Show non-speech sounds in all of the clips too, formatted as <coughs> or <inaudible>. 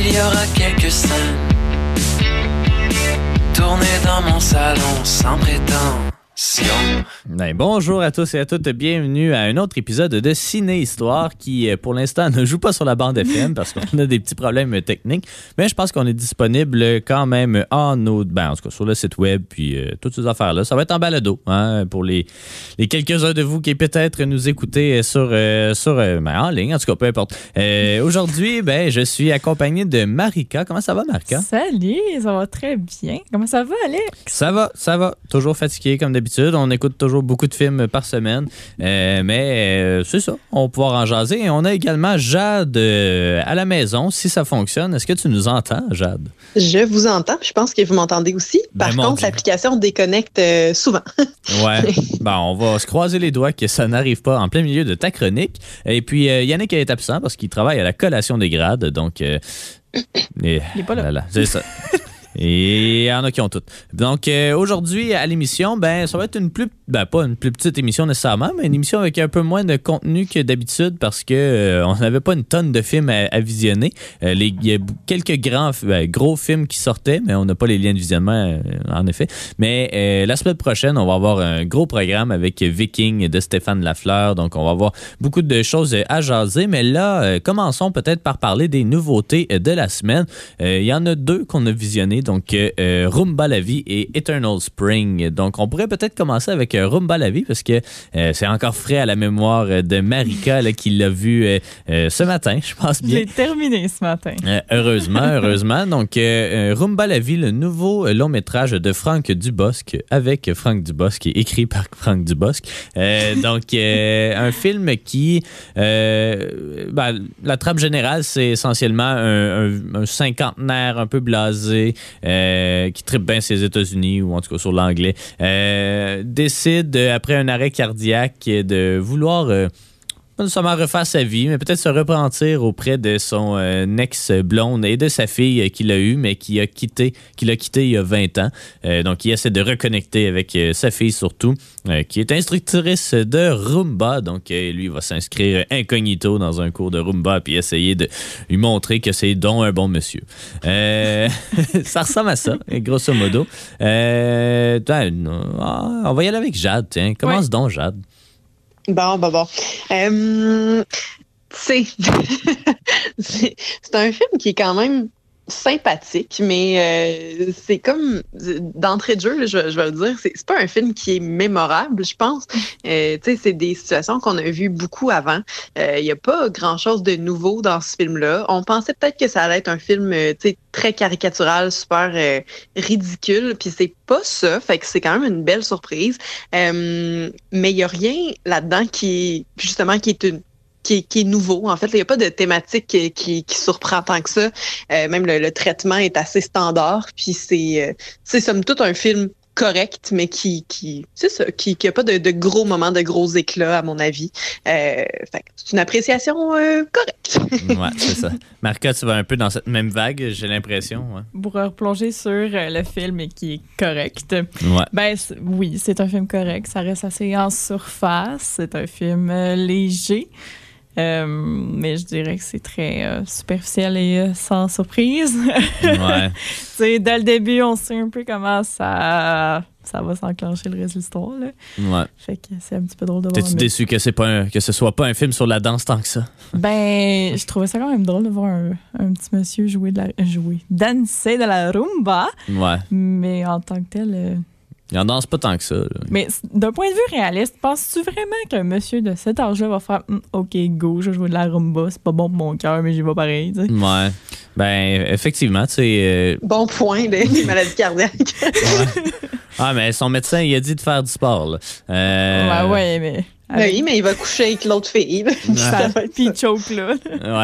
Il y aura quelques scènes tournées dans mon salon sans prétention. Ben, bonjour à tous et à toutes, bienvenue à un autre épisode de Ciné Histoire qui, euh, pour l'instant, <laughs> ne joue pas sur la bande FM parce qu'on a des petits problèmes techniques, mais je pense qu'on est disponible quand même en autre, ben, en tout cas sur le site web puis euh, toutes ces affaires-là. Ça va être en balado hein, pour les, les quelques-uns de vous qui peut-être nous écoutez sur, euh, sur ben, en ligne, en tout cas, peu importe. Aujourd'hui, ben, je suis accompagné de Marika. Comment ça va, Marika? Salut, ça va très bien. Comment ça va, Alex? Ça va, ça va. Toujours fatigué comme d'habitude. On écoute toujours beaucoup de films par semaine. Euh, mais euh, c'est ça. On va pouvoir en jaser. Et on a également Jade euh, à la maison, si ça fonctionne. Est-ce que tu nous entends, Jade? Je vous entends. Je pense que vous m'entendez aussi. Ben, Par contre, l'application déconnecte souvent. <laughs> Ouais. bon, on va se croiser les doigts que ça n'arrive pas en plein milieu de ta chronique. Et puis, Yannick est absent parce qu'il travaille à la collation des grades. Donc, euh, <coughs> et- Il est pas là. c'est ça. <laughs> Et il y en a qui ont toutes. Donc euh, aujourd'hui à l'émission, ben ça va être une plus ben pas une plus petite émission nécessairement, mais une émission avec un peu moins de contenu que d'habitude parce que euh, on n'avait pas une tonne de films à, visionner. Euh, Il y a quelques grands ben, gros films qui sortaient, mais on n'a pas les liens de visionnement en effet. Mais la semaine prochaine, on va avoir un gros programme avec Viking de Stéphane Lafleur. Donc on va avoir beaucoup de choses à jaser. Mais là, commençons peut-être par parler des nouveautés de la semaine. Il y en a deux qu'on a visionnées, donc euh, euh, Rumba la vie et Eternal Spring. Donc on pourrait peut-être commencer avec euh, Rumba la vie parce que euh, c'est encore frais à la mémoire de Marika là, qui l'a vu euh, ce matin, je pense bien. J'ai terminé ce matin. Heureusement, <laughs> heureusement. Donc, Rumba la vie, le nouveau long métrage de Franck Dubosc avec Franck Dubosc, est écrit par <laughs> Franck Dubosc. Donc, un film qui, ben, la trame générale, c'est essentiellement un, un- un cinquantenaire un peu blasé euh, qui tripe bien ses États-Unis ou en tout cas sur l'anglais, euh, décide euh, après un arrêt cardiaque de vouloir euh, pas nécessairement refaire sa vie, mais peut-être se repentir auprès de son euh, ex-blonde et de sa fille euh, qu'il a eue, mais qui a quitté, qu'il a quitté il y a 20 ans. Euh, donc, il essaie de reconnecter avec euh, sa fille surtout, qui est instructrice de Rumba. Donc, lui, il va s'inscrire incognito dans un cours de Rumba puis essayer de lui montrer que c'est donc un bon monsieur. <laughs> Ça ressemble à ça, grosso modo. Ben, ah, on va y aller avec Jade, tiens. Commence Ouais. donc, Jade. Bon, bon, bon. Euh, <laughs> c'est un film qui est quand même sympathique, mais euh, c'est comme d'entrée de jeu, là, je, je vais le dire, c'est pas un film qui est mémorable, je pense. Euh, tu sais, c'est des situations qu'on a vues beaucoup avant. Il n'y a pas grand-chose de nouveau dans ce film-là. On pensait peut-être que ça allait être un film, euh, tu sais, très caricatural, super euh, ridicule, puis c'est pas ça. Fait que c'est quand même une belle surprise. Euh, mais il n'y a rien là-dedans qui, justement, qui est une qui est, qui est nouveau. En fait, il n'y a pas de thématique qui, qui, qui surprend tant que ça. Euh, même le, le traitement est assez standard. Puis c'est, euh, c'est somme toute un film correct, mais qui, qui c'est ça, qui n'a pas de, de gros moments, de gros éclats, à mon avis. Euh, fait que c'est une appréciation euh, correcte. Ouais, <laughs> c'est ça. Marca, tu vas un peu dans cette même vague, j'ai l'impression. Ouais. Pour replonger sur le film et qui est correct. Ouais. Ben oui, c'est un film correct. Ça reste assez en surface. C'est un film euh, léger. Euh, mais je dirais que c'est très euh, superficiel et euh, sans surprise. <laughs> Ouais. Dès le début, on sait un peu comment ça, ça va s'enclencher le reste de l'histoire. ouais. Fait que c'est un petit peu drôle de voir. T'es-tu mais- déçu que, c'est pas un- que ce soit pas un film sur la danse tant que ça? <laughs> Ben, je trouvais ça quand même drôle de voir un, un petit monsieur jouer de la jouer, danser de la rumba, Ouais. mais en tant que tel. Il en danse pas tant que ça. là. Mais d'un point de vue réaliste, penses-tu vraiment qu'un monsieur de cet âge-là va faire Hum, OK, go, je vais jouer de la rumba, c'est pas bon pour mon cœur, mais j'y vais pareil, tu sais? Ouais. Ben, effectivement, tu sais. euh, Bon point des des maladies cardiaques. Ah, mais son médecin, il a dit de faire du sport. Là. Euh, Ouais, ouais, mais Avec- Oui, mais il va coucher avec l'autre fille. Puis ça va être choke là.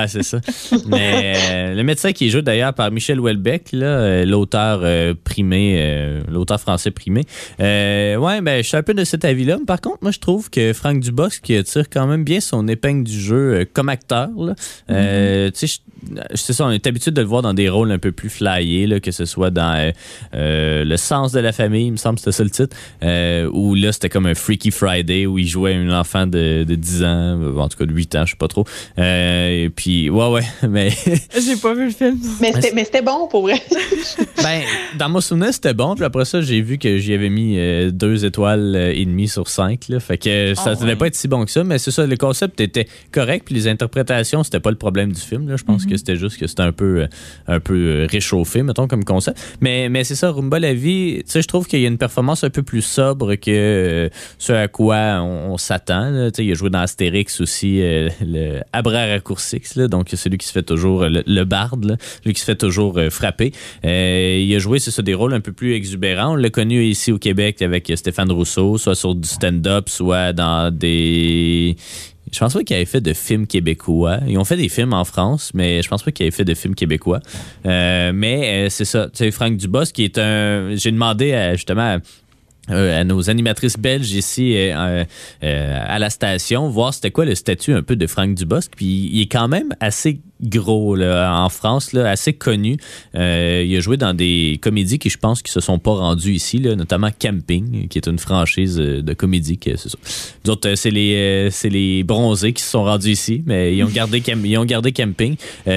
Ouais, c'est ça. Mais euh, le médecin qui est joué d'ailleurs par Michel Houellebecq, là, euh, l'auteur euh, primé, euh, l'auteur français primé. Euh, ouais, ben je suis un peu de cet avis-là. Par contre, moi je trouve que Franck Dubosc qui tire quand même bien son épingle du jeu euh, comme acteur. là. Euh, tu sais, je- c'est ça, on est habitué de le voir dans des rôles un peu plus flyés, là, que ce soit dans euh, euh, Le sens de la famille, il me semble que c'était ça le titre, euh, où là c'était comme un Freaky Friday où il jouait un enfant de, de 10 ans, euh, en tout cas de 8 ans, je sais pas trop. Euh, et puis, ouais, ouais, <laughs> mais <laughs> J'ai pas vu le film. Mais c'était mais c'était bon pour vrai. <laughs> ben, dans mon souvenir, c'était bon. Puis après ça, j'ai vu que j'y avais mis euh, deux étoiles euh, et demie sur cinq. Là. Fait que ça Ah devait ouais. pas être si bon que ça. Mais c'est ça, le concept était correct. Puis les interprétations, c'était pas le problème du film. Là. Je pense que c'était juste que c'était un peu, euh, un peu euh, réchauffé, mettons, comme concept. Mais, mais c'est ça, Rumba la vie, tu sais, je trouve qu'il y a une performance un peu plus sobre que euh, ce à quoi on, s'attend. Tu sais, il a joué dans Astérix aussi, le Abra Raccourcix, là, donc celui qui se fait toujours, le, le barde, celui qui se fait toujours frapper. Il a joué, c'est ça, des rôles un peu plus exubérants. On l'a connu ici au Québec avec Stéphane Rousseau, soit sur du stand-up, soit dans des... Je pense pas qu'il avait fait de films québécois. Ils ont fait des films en France, mais je pense pas qu'il avait fait de films québécois. Euh, mais euh, c'est ça. Tu sais, Franck Dubos, qui est un... J'ai demandé à, justement... à- euh, à nos animatrices belges ici euh, euh, à la station, voir c'était quoi le statut un peu de Franck Dubosc. Puis il est quand même assez gros là, en France, là, assez connu. Il a joué dans des comédies qui, je pense, qui se sont pas rendues ici, là, notamment Camping, qui est une franchise de comédie. Que, c'est c'est les, c'est les bronzés qui se sont rendus ici, mais ils ont gardé, ils ont gardé Camping.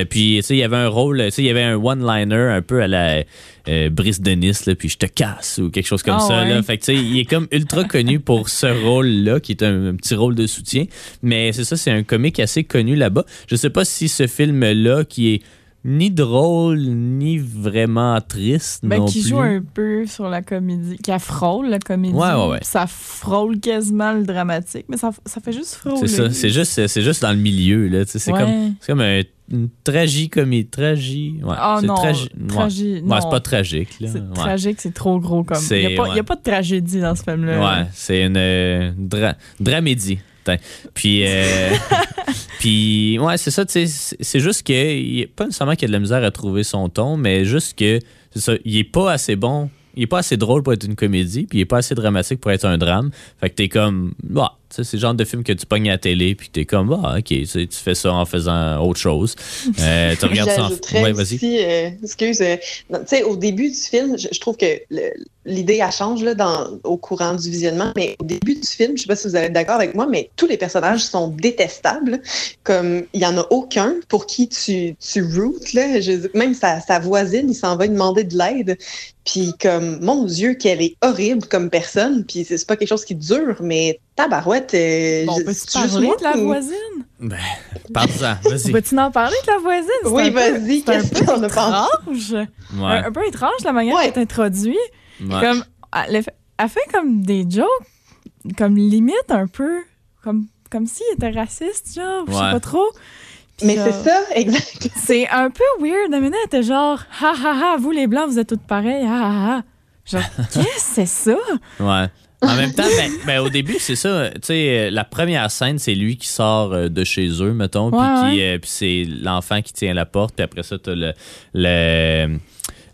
Puis, tu sais, il y avait un rôle, tu sais, il y avait un one-liner un peu à la euh, Brice de Nice, là, puis je te casse ou quelque chose comme Ah ça. ouais. Là. Fait que, tu sais, il est comme ultra <laughs> connu pour ce rôle-là, qui est un, un petit rôle de soutien. Mais c'est ça, c'est un comique assez connu là-bas. Je sais pas si ce film-là, qui est ni drôle, ni vraiment triste Ben, non qui plus. joue un peu sur la comédie, qui frôle la comédie. Ouais, ouais, ouais. Ça frôle quasiment le dramatique, mais ça, ça fait juste frôler. C'est ça, c'est juste, c'est juste dans le milieu, là. C'est Ouais. comme, c'est comme un, une tragicomédie. Tragi. Ouais, Ah non, tragi- ouais. tragi- Ouais, non. c'est pas tragique, là. C'est tragique, c'est trop gros comme. Il n'y a, a pas de tragédie dans ce film-là. Ouais, c'est une euh, dra- dramédie. Puis, euh, <laughs> puis ouais, c'est ça, tu sais, c'est juste que, pas nécessairement qu'il a de la misère à trouver son ton, mais juste que, c'est ça, il est pas assez bon, il est pas assez drôle pour être une comédie, puis il est pas assez dramatique pour être un drame. Fait que t'es comme, bah, c'est le genre de film que tu pognes à la télé, puis t'es comme, bah, ok, tu fais ça en faisant autre chose. <laughs> Euh, tu regardes ça en. Ouais, vas-y. euh, excuse, euh, tu sais, au début du film, je, je trouve que l'idée, elle change là, dans, au courant du visionnement, mais au début du film, je sais pas si vous êtes d'accord avec moi, mais tous les personnages sont détestables. Comme, il y en a aucun pour qui tu, tu routes, là. Je- même sa, sa voisine, il s'en va demander de l'aide. Puis comme, mon Dieu, qu'elle est horrible comme personne. Puis c'est pas quelque chose qui dure, mais tabarouette. euh, Bon, peux-tu parler moi de la ou- voisine? Ben, parle-en, <laughs> vas-y. Peux-tu en parler de la voisine? Oui, vas-y, qu'est-ce qu'on a pensé? étrange. Ouais, Un, un peu étrange la manière Ouais. qu'elle est introduite. ouais. Comme, elle, fait- elle fait comme des jokes, comme limite un peu, comme, comme s'il était raciste, genre, je sais pas trop. Mais c'est ça, exact. <laughs> C'est un peu weird. La minute, elle était genre, ha ha ha, vous les blancs, vous êtes toutes pareilles, ha ha ha. Genre, <laughs> qu'est-ce que c'est ça? Ouais. En même temps, ben, ben, au début, c'est ça. Tu sais, euh, la première scène, c'est lui qui sort euh, de chez eux, mettons, puis Ouais, qui, euh, puis c'est l'enfant qui tient la porte, puis après ça, t'as le, le,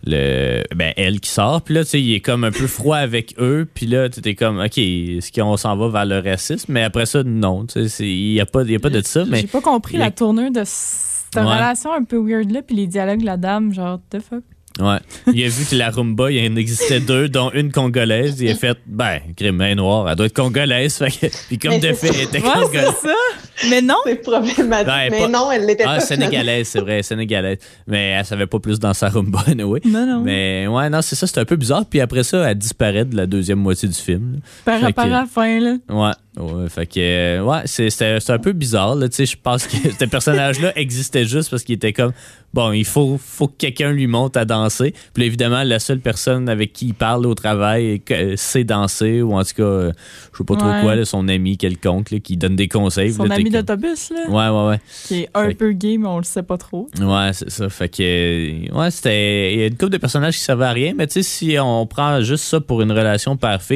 le, ben, elle qui sort, puis là, tu sais, il est comme un peu froid avec eux, puis là, tu es comme, ok, est-ce qu'on s'en va vers le racisme? Mais après ça, non, tu sais, il y a pas, il y a pas de ça, mais J'ai pas compris la tournure de cette Ouais. relation un peu weird-là, puis les dialogues de la dame, genre, the fuck? Ouais. Il a vu que la rumba, il en existait deux, dont une congolaise, il a fait, ben, crime, est noire, elle doit être congolaise, fait que, puis comme Mais de fait, elle était Ouais, congolaise. c'est ça. Mais non. C'est problématique. Ouais, mais pas- non, elle l'était Ah, pas. sénégalaise, c'est vrai, sénégalaise. Mais elle savait pas plus dans sa rumba, anyway. Non, non. Mais ouais, non, c'est ça, c'est un peu bizarre. Puis après ça, elle disparaît de la deuxième moitié du film. Par rapport à la fin, là. Ouais, ouais, fait que, euh, ouais, c'est c'est- c'est un peu bizarre, là, tu sais, je pense que <laughs> ce personnage-là existait juste parce qu'il était comme, bon, il faut, faut que quelqu'un lui monte à danser. Puis évidemment, la seule personne avec qui il parle au travail euh, sait danser, ou en tout cas, euh, je sais pas trop Ouais. quoi, là, son ami quelconque, là, qui donne des conseils. Son Là, ami d'autobus, là. Ouais, ouais, ouais. Qui est un Fait- peu gay, mais on le sait pas trop. Ouais, c'est ça. Fait que, ouais, c'était. Il y a une couple de personnages qui servaient à rien, mais tu sais, si on prend juste ça pour une relation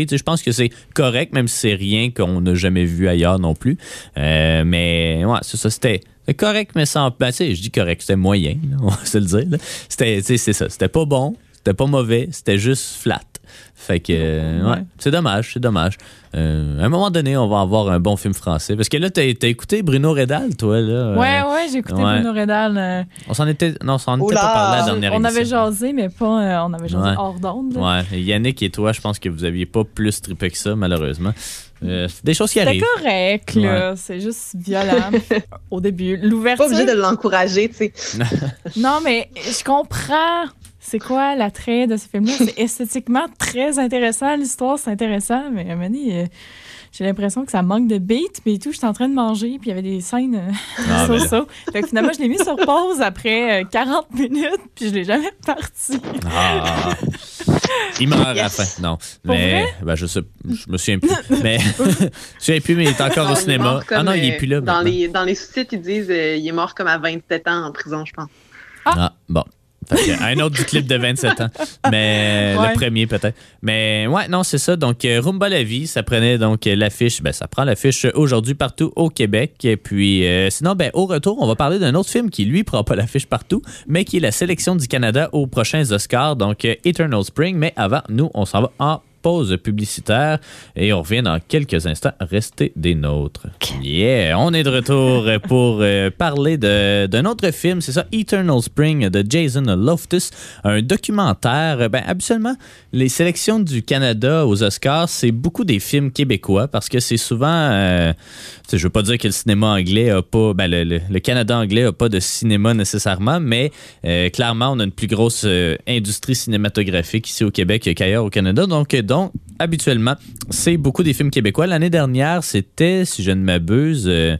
sais, je pense que c'est correct, même si c'est rien qu'on n'a jamais vu ailleurs non plus. Euh, mais ouais, c'est ça, c'était correct, mais sans. Ben, je dis correct, c'était moyen, <laughs> on va se le dire. C'était, c'est ça. C'était pas bon, c'était pas mauvais, c'était juste flat. Fait que, euh, ouais, c'est dommage, c'est dommage. Euh, à un moment donné, on va avoir un bon film français. Parce que là, t'as t'as écouté Bruno Redal, toi, là. euh, Ouais, ouais, j'ai écouté ouais. Bruno Redal. euh, On s'en était, non, on s'en était pas parlé à la dernière on avait jasé, mais pas. euh, on avait jasé Ouais. hors d'onde. là. Ouais, et Yannick et toi, je pense que vous aviez pas plus trippé que ça, malheureusement. Euh, c'est des choses qui arrivent. correct, là. C'est juste violent <laughs> au début. Pas L'ouverture. obligé de l'encourager, tu sais. Non, mais je comprends. C'est quoi l'attrait de ce film-là? C'est <laughs> esthétiquement très intéressant. L'histoire, c'est intéressant. Mais à un moment donné, euh, j'ai l'impression que ça manque de beat. Puis tout, j'étais en train de manger. Puis il y avait des scènes euh, Ah, <laughs> ça. Fait que finalement, je l'ai mis sur pause après euh, 40 minutes. Puis je l'ai jamais parti. Ah. Il meurt à la Yes. fin. Non. Pour mais ben, je sais, je me souviens plus. <laughs> mais je me souviens plus, mais il est encore Non, au cinéma. Ah non, il est euh, plus là. Dans maintenant. les, dans les sous-titres, ils disent euh, il est mort comme à 27 ans en prison, je pense. Ah, bon. Un autre du clip de 27 ans. Mais Ouais. le premier peut-être. Mais ouais, non, c'est ça. Donc, euh, Rumba la vie, ça prenait donc euh, l'affiche. Ben, ça prend l'affiche aujourd'hui partout au Québec. Et puis, euh, sinon, ben, au retour, on va parler d'un autre film qui, lui, prend pas l'affiche partout, mais qui est la sélection du Canada aux prochains Oscars. Donc, Eternal Spring. Mais avant, nous, on s'en va en pause publicitaire et on revient dans quelques instants. Restez des nôtres. Yeah, on est de retour <laughs> pour euh, parler d'un autre film, c'est ça, Eternal Spring de Jason Loftus, un documentaire. Ben, habituellement, les sélections du Canada aux Oscars, c'est beaucoup des films québécois parce que c'est souvent, euh, je veux pas dire que le cinéma anglais a pas, ben, le, le- le Canada anglais a pas de cinéma nécessairement, mais euh, clairement, on a une plus grosse euh, industrie cinématographique ici au Québec qu'ailleurs au Canada. Donc, euh, donc habituellement, c'est beaucoup des films québécois. L'année dernière, c'était, si je ne m'abuse, euh,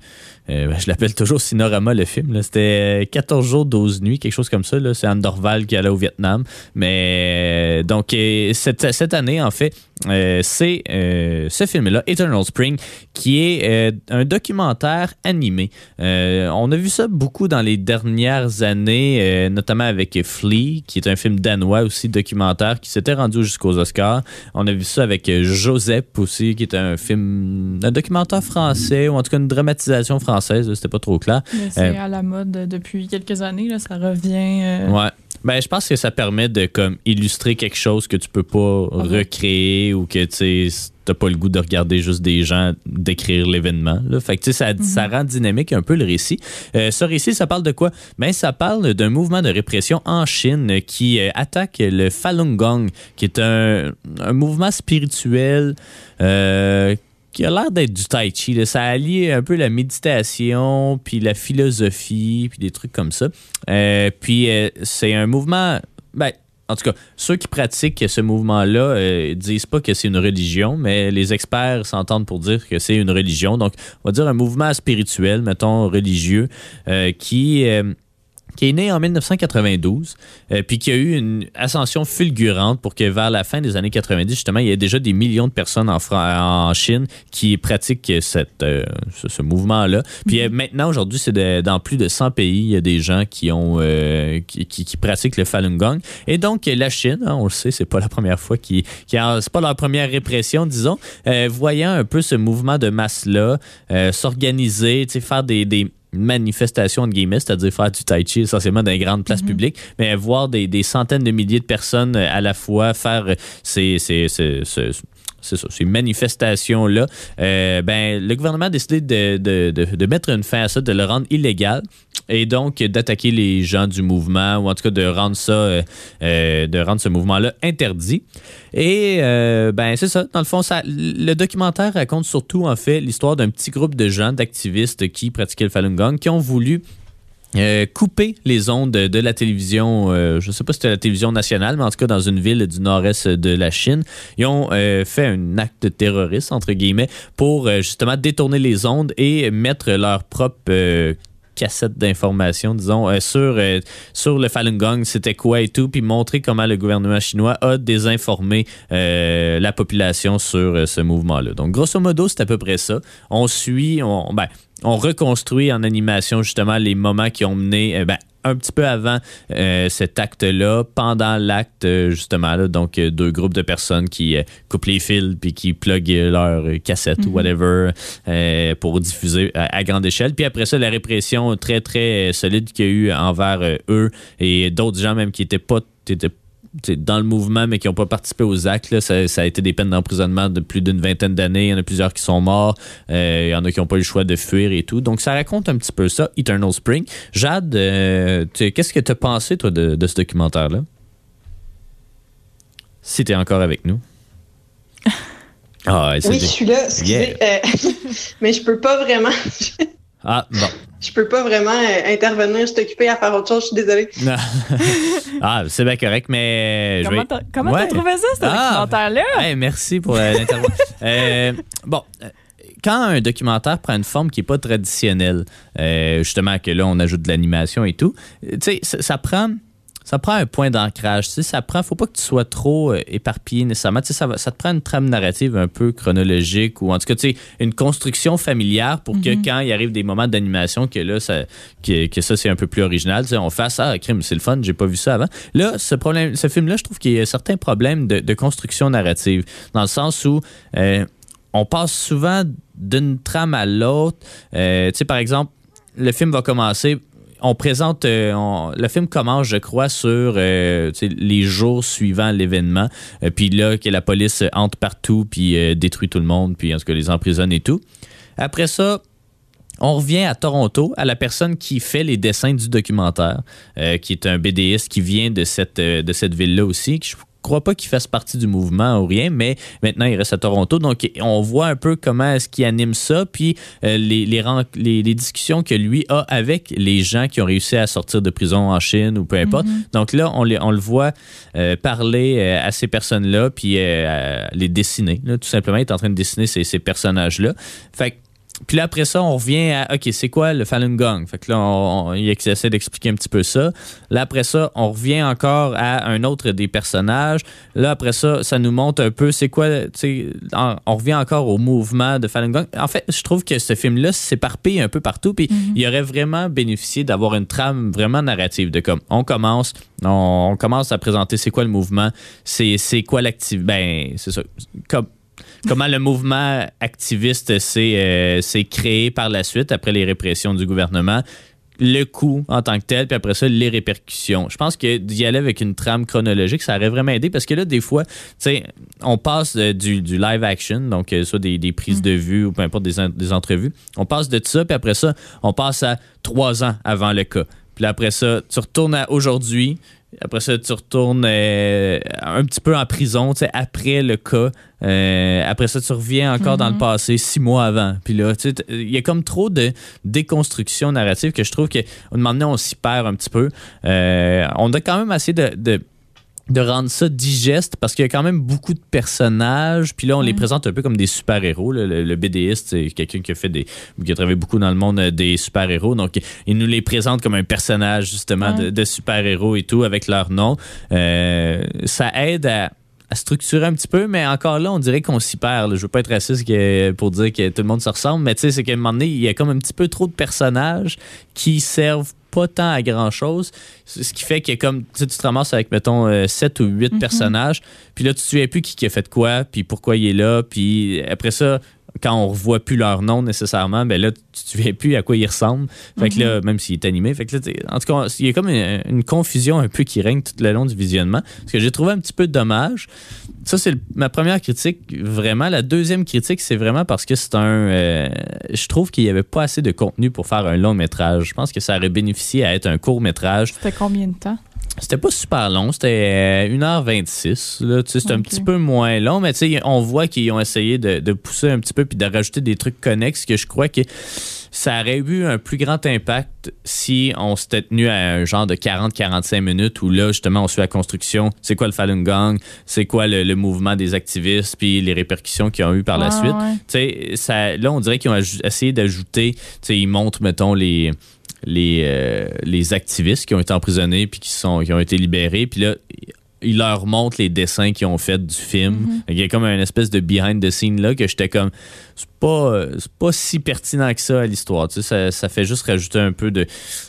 euh, je l'appelle toujours Cinorama le film. C'était euh, 14 jours, 12 nuits, quelque chose comme ça. C'est Anne Dorval qui allait au Vietnam. Mais euh, donc, euh, cette, cette année, en fait, euh, c'est euh, ce film-là, Eternal Spring, qui est euh, un documentaire animé. Euh, on a vu ça beaucoup dans les dernières années, euh, notamment avec Flea, qui est un film danois aussi documentaire qui s'était rendu jusqu'aux Oscars. On a vu ça avec euh, Joseph aussi, qui est un film, un documentaire français, ou en tout cas une dramatisation française, c'était pas trop clair. C'est Euh, à la mode depuis quelques années. Là, ça revient. euh, Ouais. Ben, je pense que ça permet de comme illustrer quelque chose que tu peux pas recréer ou que tu t'as pas le goût de regarder juste des gens décrire l'événement. Fait que ça, ça rend dynamique un peu le récit. Euh, ce récit, ça parle de quoi? Ben ça parle d'un mouvement de répression en Chine qui euh, attaque le Falun Gong, qui est un, un mouvement spirituel. euh, qui a l'air d'être du tai chi. là. Ça allie un peu la méditation, puis la philosophie, puis des trucs comme ça. Euh, puis euh, c'est un mouvement... Ben, en tout cas, ceux qui pratiquent ce mouvement-là euh, disent pas que c'est une religion, mais les experts s'entendent pour dire que c'est une religion. Donc, on va dire un mouvement spirituel, mettons religieux, euh, qui... qui est né en 1992, euh, puis qui a eu une ascension fulgurante pour que vers la fin des années 90, justement, il y ait déjà des millions de personnes en, Chine qui pratiquent cette, euh, ce, ce mouvement-là. Puis euh, maintenant, aujourd'hui, c'est dans plus de 100 pays, il y a des gens qui ont qui, qui- qui pratiquent le Falun Gong. Et donc, la Chine, hein, on le sait, c'est pas la première fois qui, qui c'est pas leur première répression, disons, voyant un peu ce mouvement de masse-là s'organiser, faire des, des manifestations de guillemets, c'est-à-dire faire du tai chi essentiellement dans les grandes places publiques, mais voir des, des centaines de milliers de personnes à la fois faire ces, ces- ces- c'est ça, ces manifestations-là, euh, ben, le gouvernement a décidé de, de, de, mettre une fin à ça, de le rendre illégal et donc d'attaquer les gens du mouvement ou en tout cas de rendre ça, euh, euh, de rendre ce mouvement-là interdit. Et ben c'est ça, dans le fond, ça, le documentaire raconte surtout en fait l'histoire d'un petit groupe de gens, d'activistes qui pratiquaient le Falun Gong, qui ont voulu euh, couper les ondes de, la télévision, euh, je ne sais pas si c'était la télévision nationale, mais en tout cas dans une ville du nord-est de la Chine. Ils ont euh, fait un acte terroriste, entre guillemets, pour justement détourner les ondes et mettre leur propre cassette d'information, disons, euh, sur, euh, sur le Falun Gong, c'était quoi et tout, puis montrer comment le gouvernement chinois a désinformé euh, la population sur ce mouvement-là. Donc, grosso modo, c'est à peu près ça. On suit, on, ben, on reconstruit en animation justement les moments qui ont mené ben, un petit peu avant euh, cet acte-là, pendant l'acte, euh, justement, là, donc euh, deux groupes de personnes qui euh, coupent les fils puis qui pluguent leur cassette ou whatever euh, pour diffuser à, à grande échelle. Puis après ça, la répression très, très solide qu'il y a eu envers eux et d'autres gens même qui étaient pas étaient dans le mouvement, mais qui n'ont pas participé aux actes. là. Ça, ça a été des peines d'emprisonnement de plus d'une vingtaine d'années. Il y en a plusieurs qui sont morts. Euh, il y en a qui n'ont pas eu le choix de fuir et tout. Donc, ça raconte un petit peu ça, Eternal Spring. Jade, euh, qu'est-ce que tu as pensé, toi, de, de ce documentaire-là? Si tu es encore avec nous. <laughs> Ah, Oui, je suis là, excusez. Euh, <laughs> mais je peux pas vraiment. <laughs> Ah, bon. Je peux pas vraiment euh, intervenir. Je suis occupée à faire autre chose. Je suis désolée. <laughs> ah, c'est bien correct, mais... je vais- Comment t'as comment Ouais. t'as trouvé ça, ce Ah. documentaire-là? Hey, merci pour euh, l'intervention. <laughs> Euh, bon, quand un documentaire prend une forme qui n'est pas traditionnelle, euh, justement que là, on ajoute de l'animation et tout, tu sais, ça, ça prend... Ça prend un point d'ancrage, tu sais, ça prend, faut pas que tu sois trop euh, éparpillé nécessairement, tu sais, ça, te prend une trame narrative un peu chronologique ou en tout cas, tu sais, une construction familière pour que quand il arrive des moments d'animation, que là, ça, que, que ça c'est un peu plus original, tu sais, on fasse ah crime, c'est le fun, j'ai pas vu ça avant. Là, ce problème, ce film-là, je trouve qu'il y a certains problèmes de, de construction narrative, dans le sens où euh, on passe souvent d'une trame à l'autre. Euh, tu sais, par exemple, le film va commencer. On présente, euh, le film commence, je crois, sur euh, les jours suivant l'événement. Euh, puis là, que la police entre partout, puis détruit tout le monde, puis en tout cas les emprisonne et tout. Après ça, on revient à Toronto, à la personne qui fait les dessins du documentaire, qui est un BDiste qui vient de cette, ville-là aussi. Crois pas qu'il fasse partie du mouvement ou rien, mais maintenant il reste à Toronto. Donc on voit un peu comment est-ce qu'il anime ça, puis euh, les, les, les, les discussions que lui a avec les gens qui ont réussi à sortir de prison en Chine ou peu importe. Donc là, on, les- on le voit euh, parler euh, à ces personnes-là, puis les dessiner. là, tout simplement, il est en train de dessiner ces, ces personnages-là. Fait que puis là, après ça, on revient à OK, c'est quoi le Falun Gong? Fait que là, on, on- il essaie d'expliquer un petit peu ça. Là, après ça, on revient encore à un autre des personnages. Là, après ça, ça nous montre un peu c'est quoi, tu sais, en- on revient encore au mouvement de Falun Gong. En fait, je trouve que ce film-là s'éparpille un peu partout. Puis il aurait vraiment bénéficié d'avoir une trame vraiment narrative de comme on commence, on, on commence à présenter c'est quoi le mouvement, c'est c'est quoi l'activité. Ben, c'est ça. Comme, comment le mouvement activiste s'est euh, s'est créé par la suite après les répressions du gouvernement le coup en tant que tel, puis après ça, les répercussions. Je pense que d'y aller avec une trame chronologique, ça aurait vraiment aidé parce que là, des fois, tu sais, on passe du, du live action, donc euh, soit des, des prises de vue ou peu importe des, des entrevues. On passe de ça, puis après ça, on passe à trois ans avant le cas. Puis après ça, tu retournes à aujourd'hui. Après ça, tu retournes euh, un petit peu en prison, tu sais, après le cas. Euh, après ça, tu reviens encore dans le passé, six mois avant. Puis là, tu sais, il y a comme trop de déconstruction narrative que je trouve que, un moment donné, on s'y perd un petit peu. Euh, on a quand même de, de de rendre ça digeste parce qu'il y a quand même beaucoup de personnages. Puis là on les présente un peu comme des super-héros le, le BDiste c'est quelqu'un qui a fait des qui a travaillé beaucoup dans le monde euh, des super-héros. Donc il nous les présente comme un personnage justement de, super-héros et tout avec leur nom. Euh, ça aide à à structurer un petit peu, mais encore là, on dirait qu'on s'y perd. là. Je veux pas être raciste pour dire que tout le monde se ressemble, mais tu sais, c'est qu'à un moment donné, il y a comme un petit peu trop de personnages qui servent pas tant à grand chose. Ce qui fait que comme tu sais, te ramasses avec, mettons, 7 ou 8 personnages, puis là, tu te souviens plus qui, qui a fait quoi, puis pourquoi il est là, puis après ça, quand on revoit plus leur nom nécessairement, ben là, tu te souviens plus à quoi ils ressemblent. Fait que là, même s'il est animé, fait que là, en tout cas, il y a comme une, une confusion un peu qui règne tout le long du visionnement, ce que j'ai trouvé un petit peu dommage. Ça, c'est ma première critique, vraiment. La deuxième critique, c'est vraiment parce que c'est un. euh, je trouve qu'il n'y avait pas assez de contenu pour faire un long métrage. Je pense que ça aurait bénéficié à être un court métrage. C'était combien de temps? C'était pas super long, c'était euh, 1h26. Là, tu sais, c'était un petit peu moins long, mais tu sais, on voit qu'ils ont essayé de, de pousser un petit peu puis de rajouter des trucs connexes que je crois que ça aurait eu un plus grand impact si on s'était tenu à un genre de 40-45 minutes où là, justement, on suit la construction. C'est quoi le Falun Gong? C'est quoi le, le mouvement des activistes? Puis les répercussions qu'ils ont eu par la Ouais, suite? ouais. Tu sais, ça, là, on dirait qu'ils ont essayé d'ajouter, tu sais, ils montrent, mettons, les, les, euh, les activistes qui ont été emprisonnés puis qui, sont, qui ont été libérés. Puis là, ils leur montrent les dessins qu'ils ont fait du film. Il y a comme une espèce de behind the scene là que j'étais comme c'est pas c'est pas si pertinent que ça à l'histoire. Tu sais, ça, ça fait juste rajouter un peu de,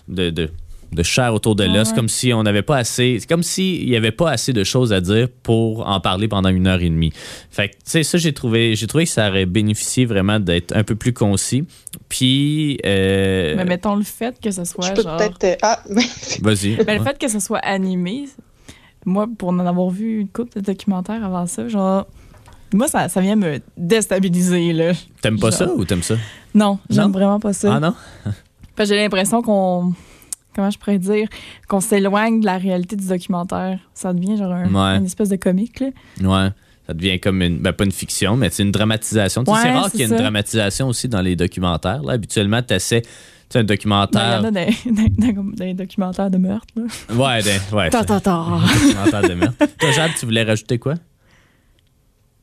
de, de de chair autour de Ouais, l'os, ouais. comme si on n'avait pas assez. C'est comme s'il n'y avait pas assez de choses à dire pour en parler pendant une heure et demie. Fait que, tu sais, ça, j'ai trouvé, j'ai trouvé que ça aurait bénéficié vraiment d'être un peu plus concis. Puis. euh, Mais mettons le fait que ce Je soit peux genre. peut-être. euh, ah. <laughs> Vas-y. Ben, le fait que ce soit animé, moi, pour en avoir vu une couple de documentaires avant ça, genre. Moi, ça, ça vient me déstabiliser, là. T'aimes pas genre- ça ou t'aimes ça? Non, j'aime vraiment pas ça. Ah non? J'ai l'impression qu'on. Comment je pourrais dire? Qu'on s'éloigne de la réalité du documentaire. Ça devient genre un- Ouais. une espèce de comique, là. Ouais. Ça devient comme une. Ben, pas une fiction, mais c'est une dramatisation. C'est rare c'est qu'il y ait une dramatisation aussi dans les documentaires. Là. Habituellement, tu essaies. Tu sais, un Ben, Il y documentaire. en a des, <laughs> des- documentaires de meurtre, là. Ouais, des- ouais. Ta, c'est ta, ta. un documentaire de merde. Toi, Jade, tu voulais rajouter quoi?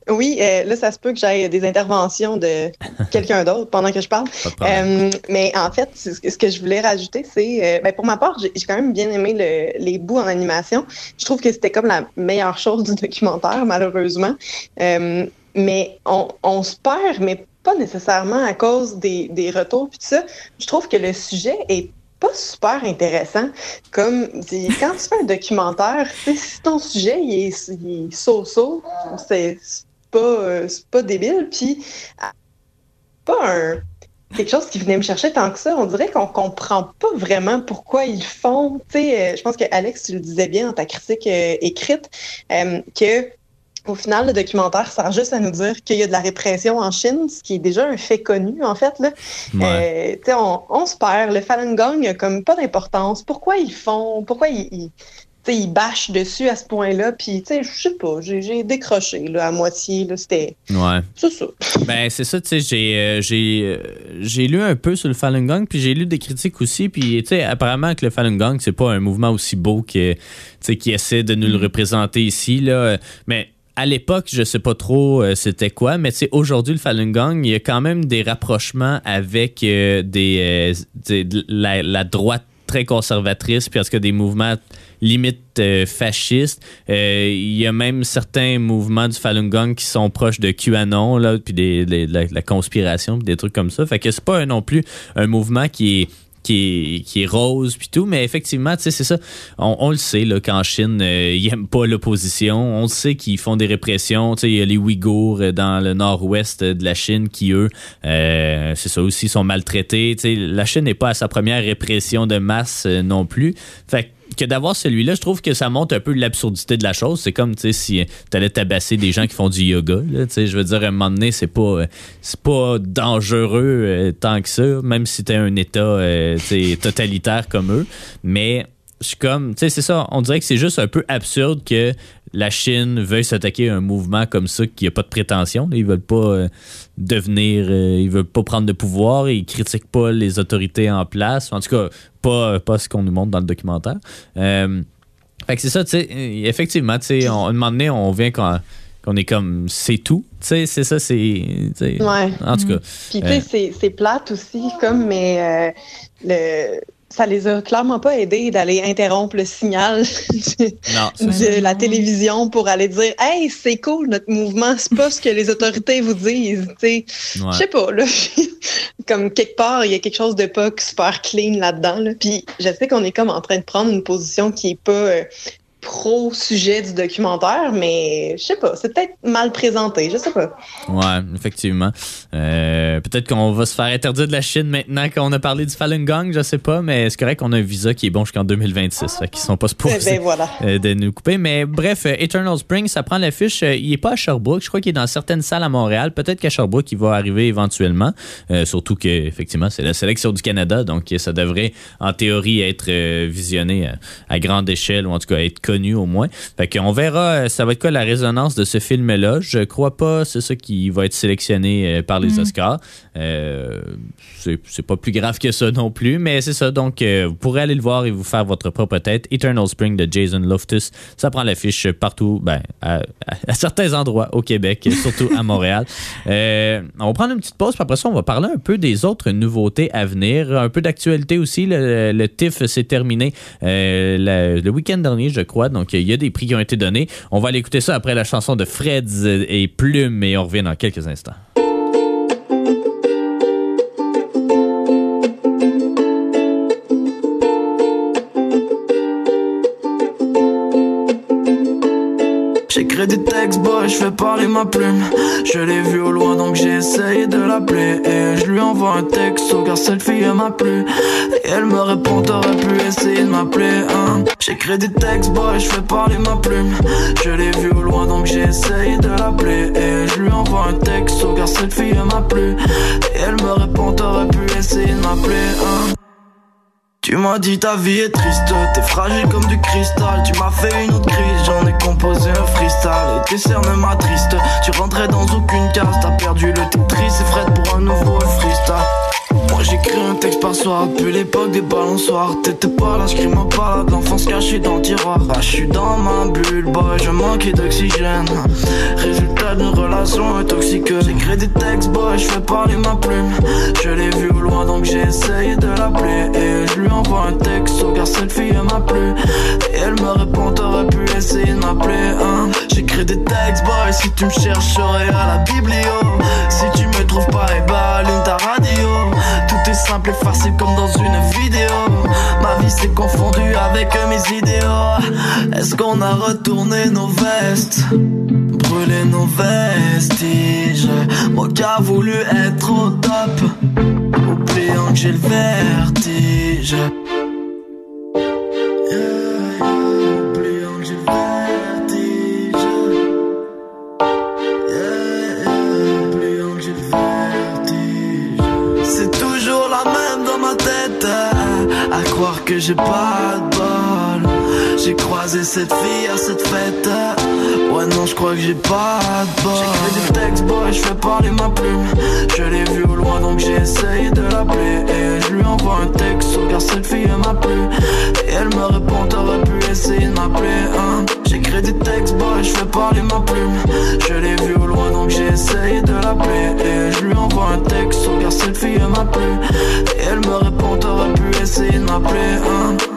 Oui, euh, là, ça se peut que j'aille des interventions de <laughs> quelqu'un d'autre pendant que je parle. Euh, mais en fait, ce que je voulais rajouter, c'est, euh, ben, pour ma part, j'ai quand même bien aimé le- les bouts en animation. Je trouve que c'était comme la meilleure chose du documentaire, malheureusement. Euh, mais on, on se perd, mais pas nécessairement à cause des, des retours puis tout ça. Je trouve que le sujet est pas super intéressant. Comme quand tu fais un documentaire, si ton sujet il est, il est so-so, c'est pas, euh, c'est pas débile. Puis à- pas un quelque chose qui venait me chercher tant que ça. On dirait qu'on comprend pas vraiment pourquoi ils font. Tu sais, euh, je pense que Alex, tu le disais bien dans ta critique euh, écrite, euh, que au final, le documentaire sert juste à nous dire qu'il y a de la répression en Chine, ce qui est déjà un fait connu, en fait. Là. Ouais. Euh, tu sais, on, on se perd. Le Falun Gong a comme pas d'importance. Pourquoi ils font? Pourquoi ils, ils, ils bâchent dessus à ce point-là? Puis, tu sais, je sais pas, j'ai décroché là, à moitié. C'était Ouais. c'est ça. Ben, c'est ça, tu sais, j'ai, euh, euh, lu un peu sur le Falun Gong, puis j'ai lu des critiques aussi, puis, tu sais, apparemment que le Falun Gong, c'est pas un mouvement aussi beau que, qui essaie de nous le représenter ici, là. Mais à l'époque, je sais pas trop euh, c'était quoi, mais sais, aujourd'hui, le Falun Gong, il y a quand même des rapprochements avec euh, des, euh, des- de la, la droite conservatrice, puis en tout des mouvements limite euh, fascistes. Euh, Il y a même certains mouvements du Falun Gong qui sont proches de QAnon, là, puis des, de la, conspiration, puis des trucs comme ça. Fait que c'est pas non plus un mouvement qui est qui est, rose puis tout, mais effectivement, tu sais, c'est ça. On, le sait, là, qu'en Chine, euh, ils aiment pas l'opposition. On le sait qu'ils font des répressions. Tu sais, il y a les Ouïghours euh, dans le nord-ouest de la Chine qui, eux, euh, c'est ça aussi, sont maltraités. Tu sais, la Chine n'est pas à sa première répression de masse non plus. Fait que d'avoir celui-là, je trouve que ça montre un peu l'absurdité de la chose. C'est comme, tu si tu allais tabasser des gens qui font du yoga, là, tu je veux dire, à un moment donné, c'est pas, c'est pas dangereux euh, tant que ça, même si t'es un État, euh, tu totalitaire comme eux. Mais je suis comme, tu sais, c'est ça, on dirait que c'est juste un peu absurde que la Chine veuille s'attaquer à un mouvement comme ça qui a pas de prétention. Ils veulent pas euh, devenir, ils veulent pas prendre de pouvoir, ils critiquent pas les autorités en place. En tout cas, pas, pas ce qu'on nous montre dans le documentaire. Euh, fait que c'est ça, tu sais, euh, effectivement, tu sais, on- à un moment donné, on vient quand qu'on est comme, c'est tout. Tu sais, c'est ça, c'est. Ouais. En tout cas, Puis, tu Euh. sais, c'est- c'est plate aussi, comme, mais euh, le, ça les a clairement pas aidés d'aller interrompre le signal <laughs> non, de la télévision pour aller dire Hey, c'est cool, notre mouvement, c'est pas ce que les autorités vous disent. Tu sais, ouais. Je sais pas, là. <laughs> comme quelque part, il y a quelque chose de pas super clean là-dedans. Là. Puis je sais qu'on est comme en train de prendre une position qui est pas euh, pro-sujet du documentaire, mais je sais pas, c'est peut-être mal présenté, je sais pas. Ouais, effectivement. Euh, Peut-être qu'on va se faire interdire de la Chine maintenant qu'on a parlé du Falun Gong, je sais pas, mais c'est correct qu'on a un visa qui est bon jusqu'en 2026. Fait qu'ils sont pas Eh supposés ben voilà. euh, de nous couper. Mais bref, euh, Eternal Spring, ça prend l'affiche. Il est pas à Sherbrooke. Je crois qu'il est dans certaines salles à Montréal. Peut-être qu'à Sherbrooke, il va arriver éventuellement. Euh, surtout que, effectivement, c'est la sélection du Canada. Donc, ça devrait, en théorie, être visionné à, à grande échelle ou en tout cas être connu au moins. Fait qu'on verra, euh, ça va être quoi la résonance de ce film-là. Je crois pas, c'est ça qui va être sélectionné euh, par les Oscars. Euh, c'est pas plus grave que ça non plus, mais c'est ça. Donc, euh, vous pourrez aller le voir et vous faire votre propre tête. Eternal Spring de Jason Loftus, ça prend l'affiche partout, ben, à, certains endroits au Québec, <laughs> surtout à Montréal. Euh, on va prendre une petite pause, puis après ça, on va parler un peu des autres nouveautés à venir, un peu d'actualité aussi. Le, le TIFF s'est terminé euh, le week-end dernier, je crois. Donc, il y a des prix qui ont été donnés. On va aller écouter ça après la chanson de Freds et Plume, et on revient dans quelques instants. J'écris des textes, boy, je fais parler ma plume. Je l'ai vu au loin, donc j'ai essayé de l'appeler. Et je lui envoie un texte, car cette fille m'a plu. Et elle me répond, t'aurais pu essayer de m'appeler. Hein. J'écris des textes, boy, je fais parler ma plume. Je l'ai vu au loin, donc j'ai essayé de l'appeler. Et je lui envoie un texte, car cette fille m'a plu. Et elle me répond, t'aurais pu essayer de m'appeler. Hein. Tu m'as dit ta vie est triste, t'es fragile comme du cristal. Tu m'as fait une autre crise, j'en ai composé un freestyle. Et tes cernes ma triste, tu rentrais dans aucune case. T'as perdu le Tetris et Fred pour un nouveau freestyle. J'écris un texte par soir, depuis l'époque des balançoires. T'étais pas là, j'cris ma balade, l'enfance cachée dans le tiroir. Ah j'suis dans ma bulle, boy, je manquais d'oxygène. Résultat d'une relation toxique J'écris des textes, boy, je fais parler ma plume. Je l'ai vu au loin, donc j'ai essayé de l'appeler. Et je lui envoie un texte, car cette fille m'a plu. Et elle me répond, t'aurais pu essayer de m'appeler hein. J'écris des textes, boy, si tu me chercherais à la biblio. Si tu me trouves pas, et bah allume ta radio tout est simple et facile comme dans une vidéo. Ma vie s'est confondue avec mes idéaux. Est-ce qu'on a retourné nos vestes? Brûlé nos vestiges. Moi qui a voulu être au top. Oubliant que j'ai le vertige. Croire que j'ai pas de. J'ai croisé cette fille à cette fête. Ouais, non, je crois que j'ai pas de bol. J'écris des textes, boy, je fais parler ma plume. Je l'ai vu au loin, donc j'ai essayé de l'appeler. Et je lui envoie un texte, car cette fille m'a plu. Et elle me répond, t'aurais pu essayer de m'appeler. Hein. J'écris des textes, boy, je fais parler ma plume. Je l'ai vu au loin, donc j'ai essayé de l'appeler. Et je lui envoie un texte, car cette fille m'a plu. Et elle me répond, t'aurais pu essayer de m'appeler. Hein.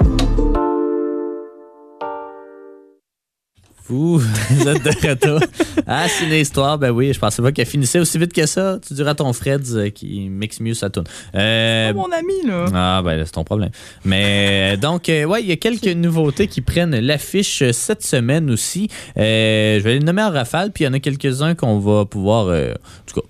Vous <laughs> êtes de retour à Ciné Histoire. Ben oui, je pensais pas qu'elle finissait aussi vite que ça. Tu diras à ton Fred euh, qui mixe mieux sa tune. Euh, mon ami, là. ah, ben c'est ton problème. Mais donc, euh, ouais, il y a quelques nouveautés qui prennent l'affiche cette semaine aussi. Euh, je vais les nommer en rafale, puis il y en a quelques-uns qu'on va pouvoir, euh, en tout cas,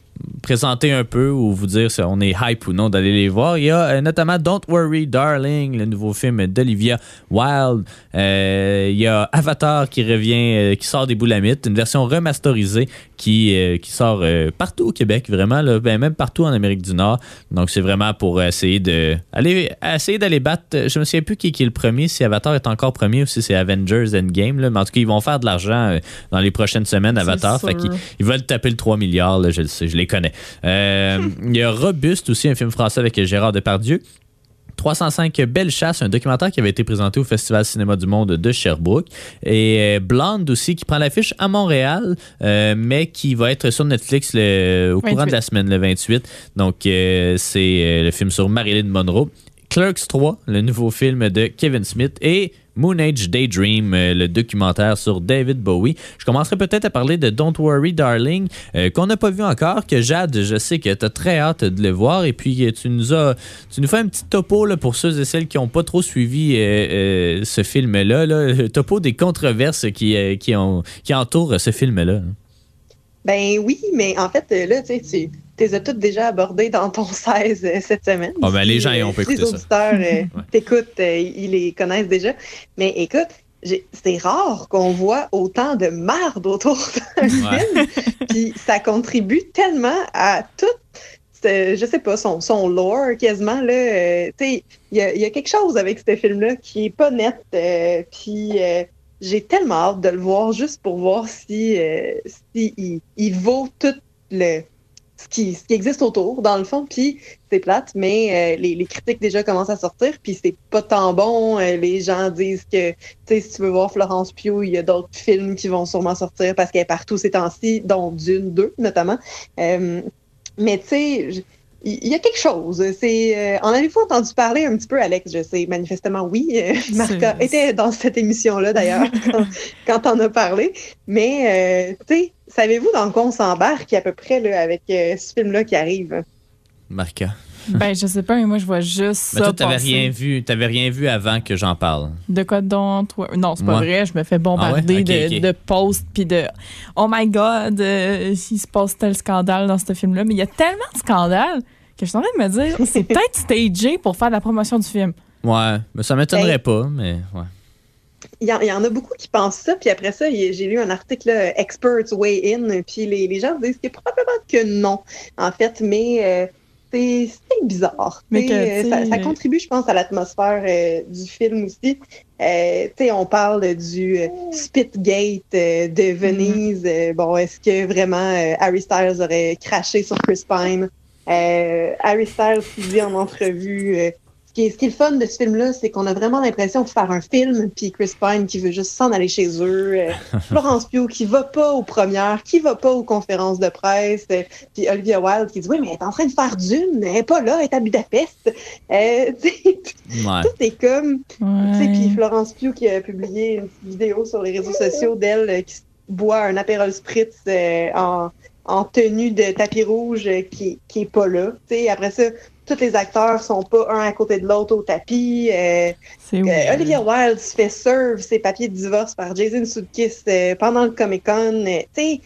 présenter un peu ou vous dire si on est hype ou non d'aller les voir. Il y a euh, notamment Don't Worry Darling, le nouveau film d'Olivia Wilde. Euh, il y a Avatar qui revient, euh, qui sort des boulamites, une version remasterisée qui, qui sort partout au Québec, vraiment, là, ben, même partout en Amérique du Nord. Donc c'est vraiment pour essayer de aller essayer d'aller battre. Je me souviens plus qui, qui est le premier, si Avatar est encore premier ou si c'est Avengers Endgame. Là. Mais en tout cas, ils vont faire de l'argent dans les prochaines semaines, Avatar. Fait qu'ils ils veulent taper le 3 milliards, là, je le sais, je les connais. Euh, <laughs> Il y a Robuste aussi, un film français avec Gérard Depardieu. 305 Belles Chasses, un documentaire qui avait été présenté au Festival Cinéma du Monde de Sherbrooke. Et euh, Blonde aussi, qui prend l'affiche à Montréal, euh, mais qui va être sur Netflix le- au courant 28. de la semaine, le 28. Donc, euh, c'est le film sur Marilyn Monroe. Clerks 3, le nouveau film de Kevin Smith. Et Moon Age Daydream, euh, le documentaire sur David Bowie. Je commencerai peut-être à parler de Don't Worry Darling, euh, qu'on n'a pas vu encore, que Jade, je sais que tu as très hâte de le voir. Et puis, euh, tu nous as tu nous fais un petit topo là, pour ceux et celles qui n'ont pas trop suivi ce film-là. Là, topo des controverses qui, qui, ont, qui entourent ce film-là. Ben oui, mais en fait, là, tu sais, tu tu les as toutes déjà abordées dans ton <laughs> 16 euh, cette semaine. Ah, ben, les gens, euh, on peut si écouter les auditeurs euh, <laughs> t'écoutent, euh, ils les connaissent déjà. Mais écoute, c'est rare qu'on voit autant de marde autour d'un Ouais. film. Puis ça contribue tellement à tout, ce- je sais pas, son, son lore quasiment. là. euh, tu sais, il y a, il y a quelque chose avec ce film-là qui est pas net. euh, puis euh, j'ai tellement hâte de le voir juste pour voir si, si il, il vaut tout le ce qui, existe autour, dans le fond. Puis c'est plate, mais euh, les, critiques déjà commencent à sortir, puis c'est pas tant bon. Euh, les gens disent que, tu sais, si tu veux voir Florence Pugh, il y a d'autres films qui vont sûrement sortir parce qu'elle est partout ces temps-ci, dont Dune 2 notamment. Euh, mais tu sais, il y a quelque chose. C'est, euh, en avez-vous entendu parler un petit peu, Alex? Je sais, manifestement oui. Euh, Marca était dans cette émission-là, d'ailleurs, <laughs> quand, quand on a parlé. Mais, euh, tu sais, savez-vous dans quoi on s'embarque à peu près là, avec euh, ce film-là qui arrive? Marca. <laughs> Ben, je sais pas, mais moi, je vois juste Mais ça. toi, t'avais rien vu, t'avais rien vu avant que j'en parle. De quoi donc, toi? Non, c'est pas Moi. vrai. Je me fais bombarder Ah ouais? De, posts puis de Oh my God, euh, il se passe tel scandale dans ce film-là. Mais il y a tellement de scandales que je suis en train de me dire <laughs> c'est peut-être stagé pour faire la promotion du film. Ouais, mais ça m'étonnerait Hey. pas, mais ouais. Il y, en, il y en a beaucoup qui pensent ça, puis après ça, j'ai lu un article là, Experts Way In, puis les, les gens disent que probablement que non, en fait, mais euh, c'est bizarre. Mais que, euh, ça, contribue, je pense, à l'atmosphère euh, du film aussi. Euh, tu sais, on parle du euh, Spitgate euh, de Venise. Euh, bon, est-ce que vraiment Harry Styles aurait craché sur Chris Pine? Euh, Harry Styles qui dit en entrevue ce qui, est, ce qui est le fun de ce film-là, c'est qu'on a vraiment l'impression de faire un film, puis Chris Pine qui veut juste s'en aller chez eux, euh, <laughs> Florence Pugh qui va pas aux premières, qui va pas aux conférences de presse, euh, puis Olivia Wilde qui dit oui mais elle est en train de faire d'une, elle est pas là, elle est à Budapest. Euh, <laughs> Ouais. tout est comme, Ouais. puis Florence Pugh qui a publié une vidéo sur les réseaux sociaux d'elle euh, qui boit un Aperol Spritz euh, en, en tenue de tapis rouge qui, qui est pas là. Tu sais, après ça, tous les acteurs sont pas un à côté de l'autre au tapis. euh, euh. Olivia Wilde se fait serve ses papiers de divorce par Jason Sudeikis euh, pendant le Comic Con. sais,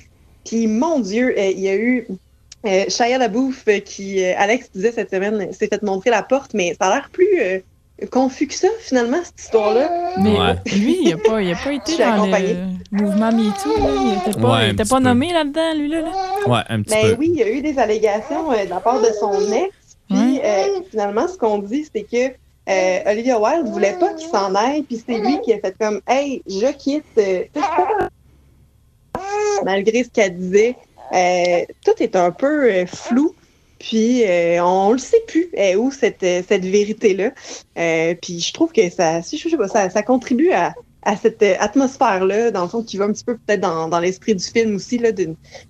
puis mon Dieu, euh, il y a eu euh, Shia LaBeouf euh, qui, euh, Alex disait cette semaine, euh, s'est fait montrer la porte, mais ça a l'air plus euh, confus que ça finalement cette histoire-là. Mais Ouais. lui, il a pas, il a pas été dans le mouvement MeToo. Il était pas, Ouais, il était pas nommé là-dedans, lui. Là, là. Ouais, un petit Ben peu. oui, il y a eu des allégations euh, de la part de son ex. Euh, finalement, ce qu'on dit, c'est que euh, Olivia Wilde voulait pas qu'il s'en aille, puis c'est lui qui a fait comme Hey, je quitte. euh, Malgré ce qu'elle disait, euh, tout est un peu euh, flou. Puis on le sait plus où cette, cette vérité-là. Puis je trouve que ça, je sais pas, ça, ça contribue à, à cette atmosphère-là, dans le fond, qui va un petit peu peut-être dans, dans l'esprit du film aussi,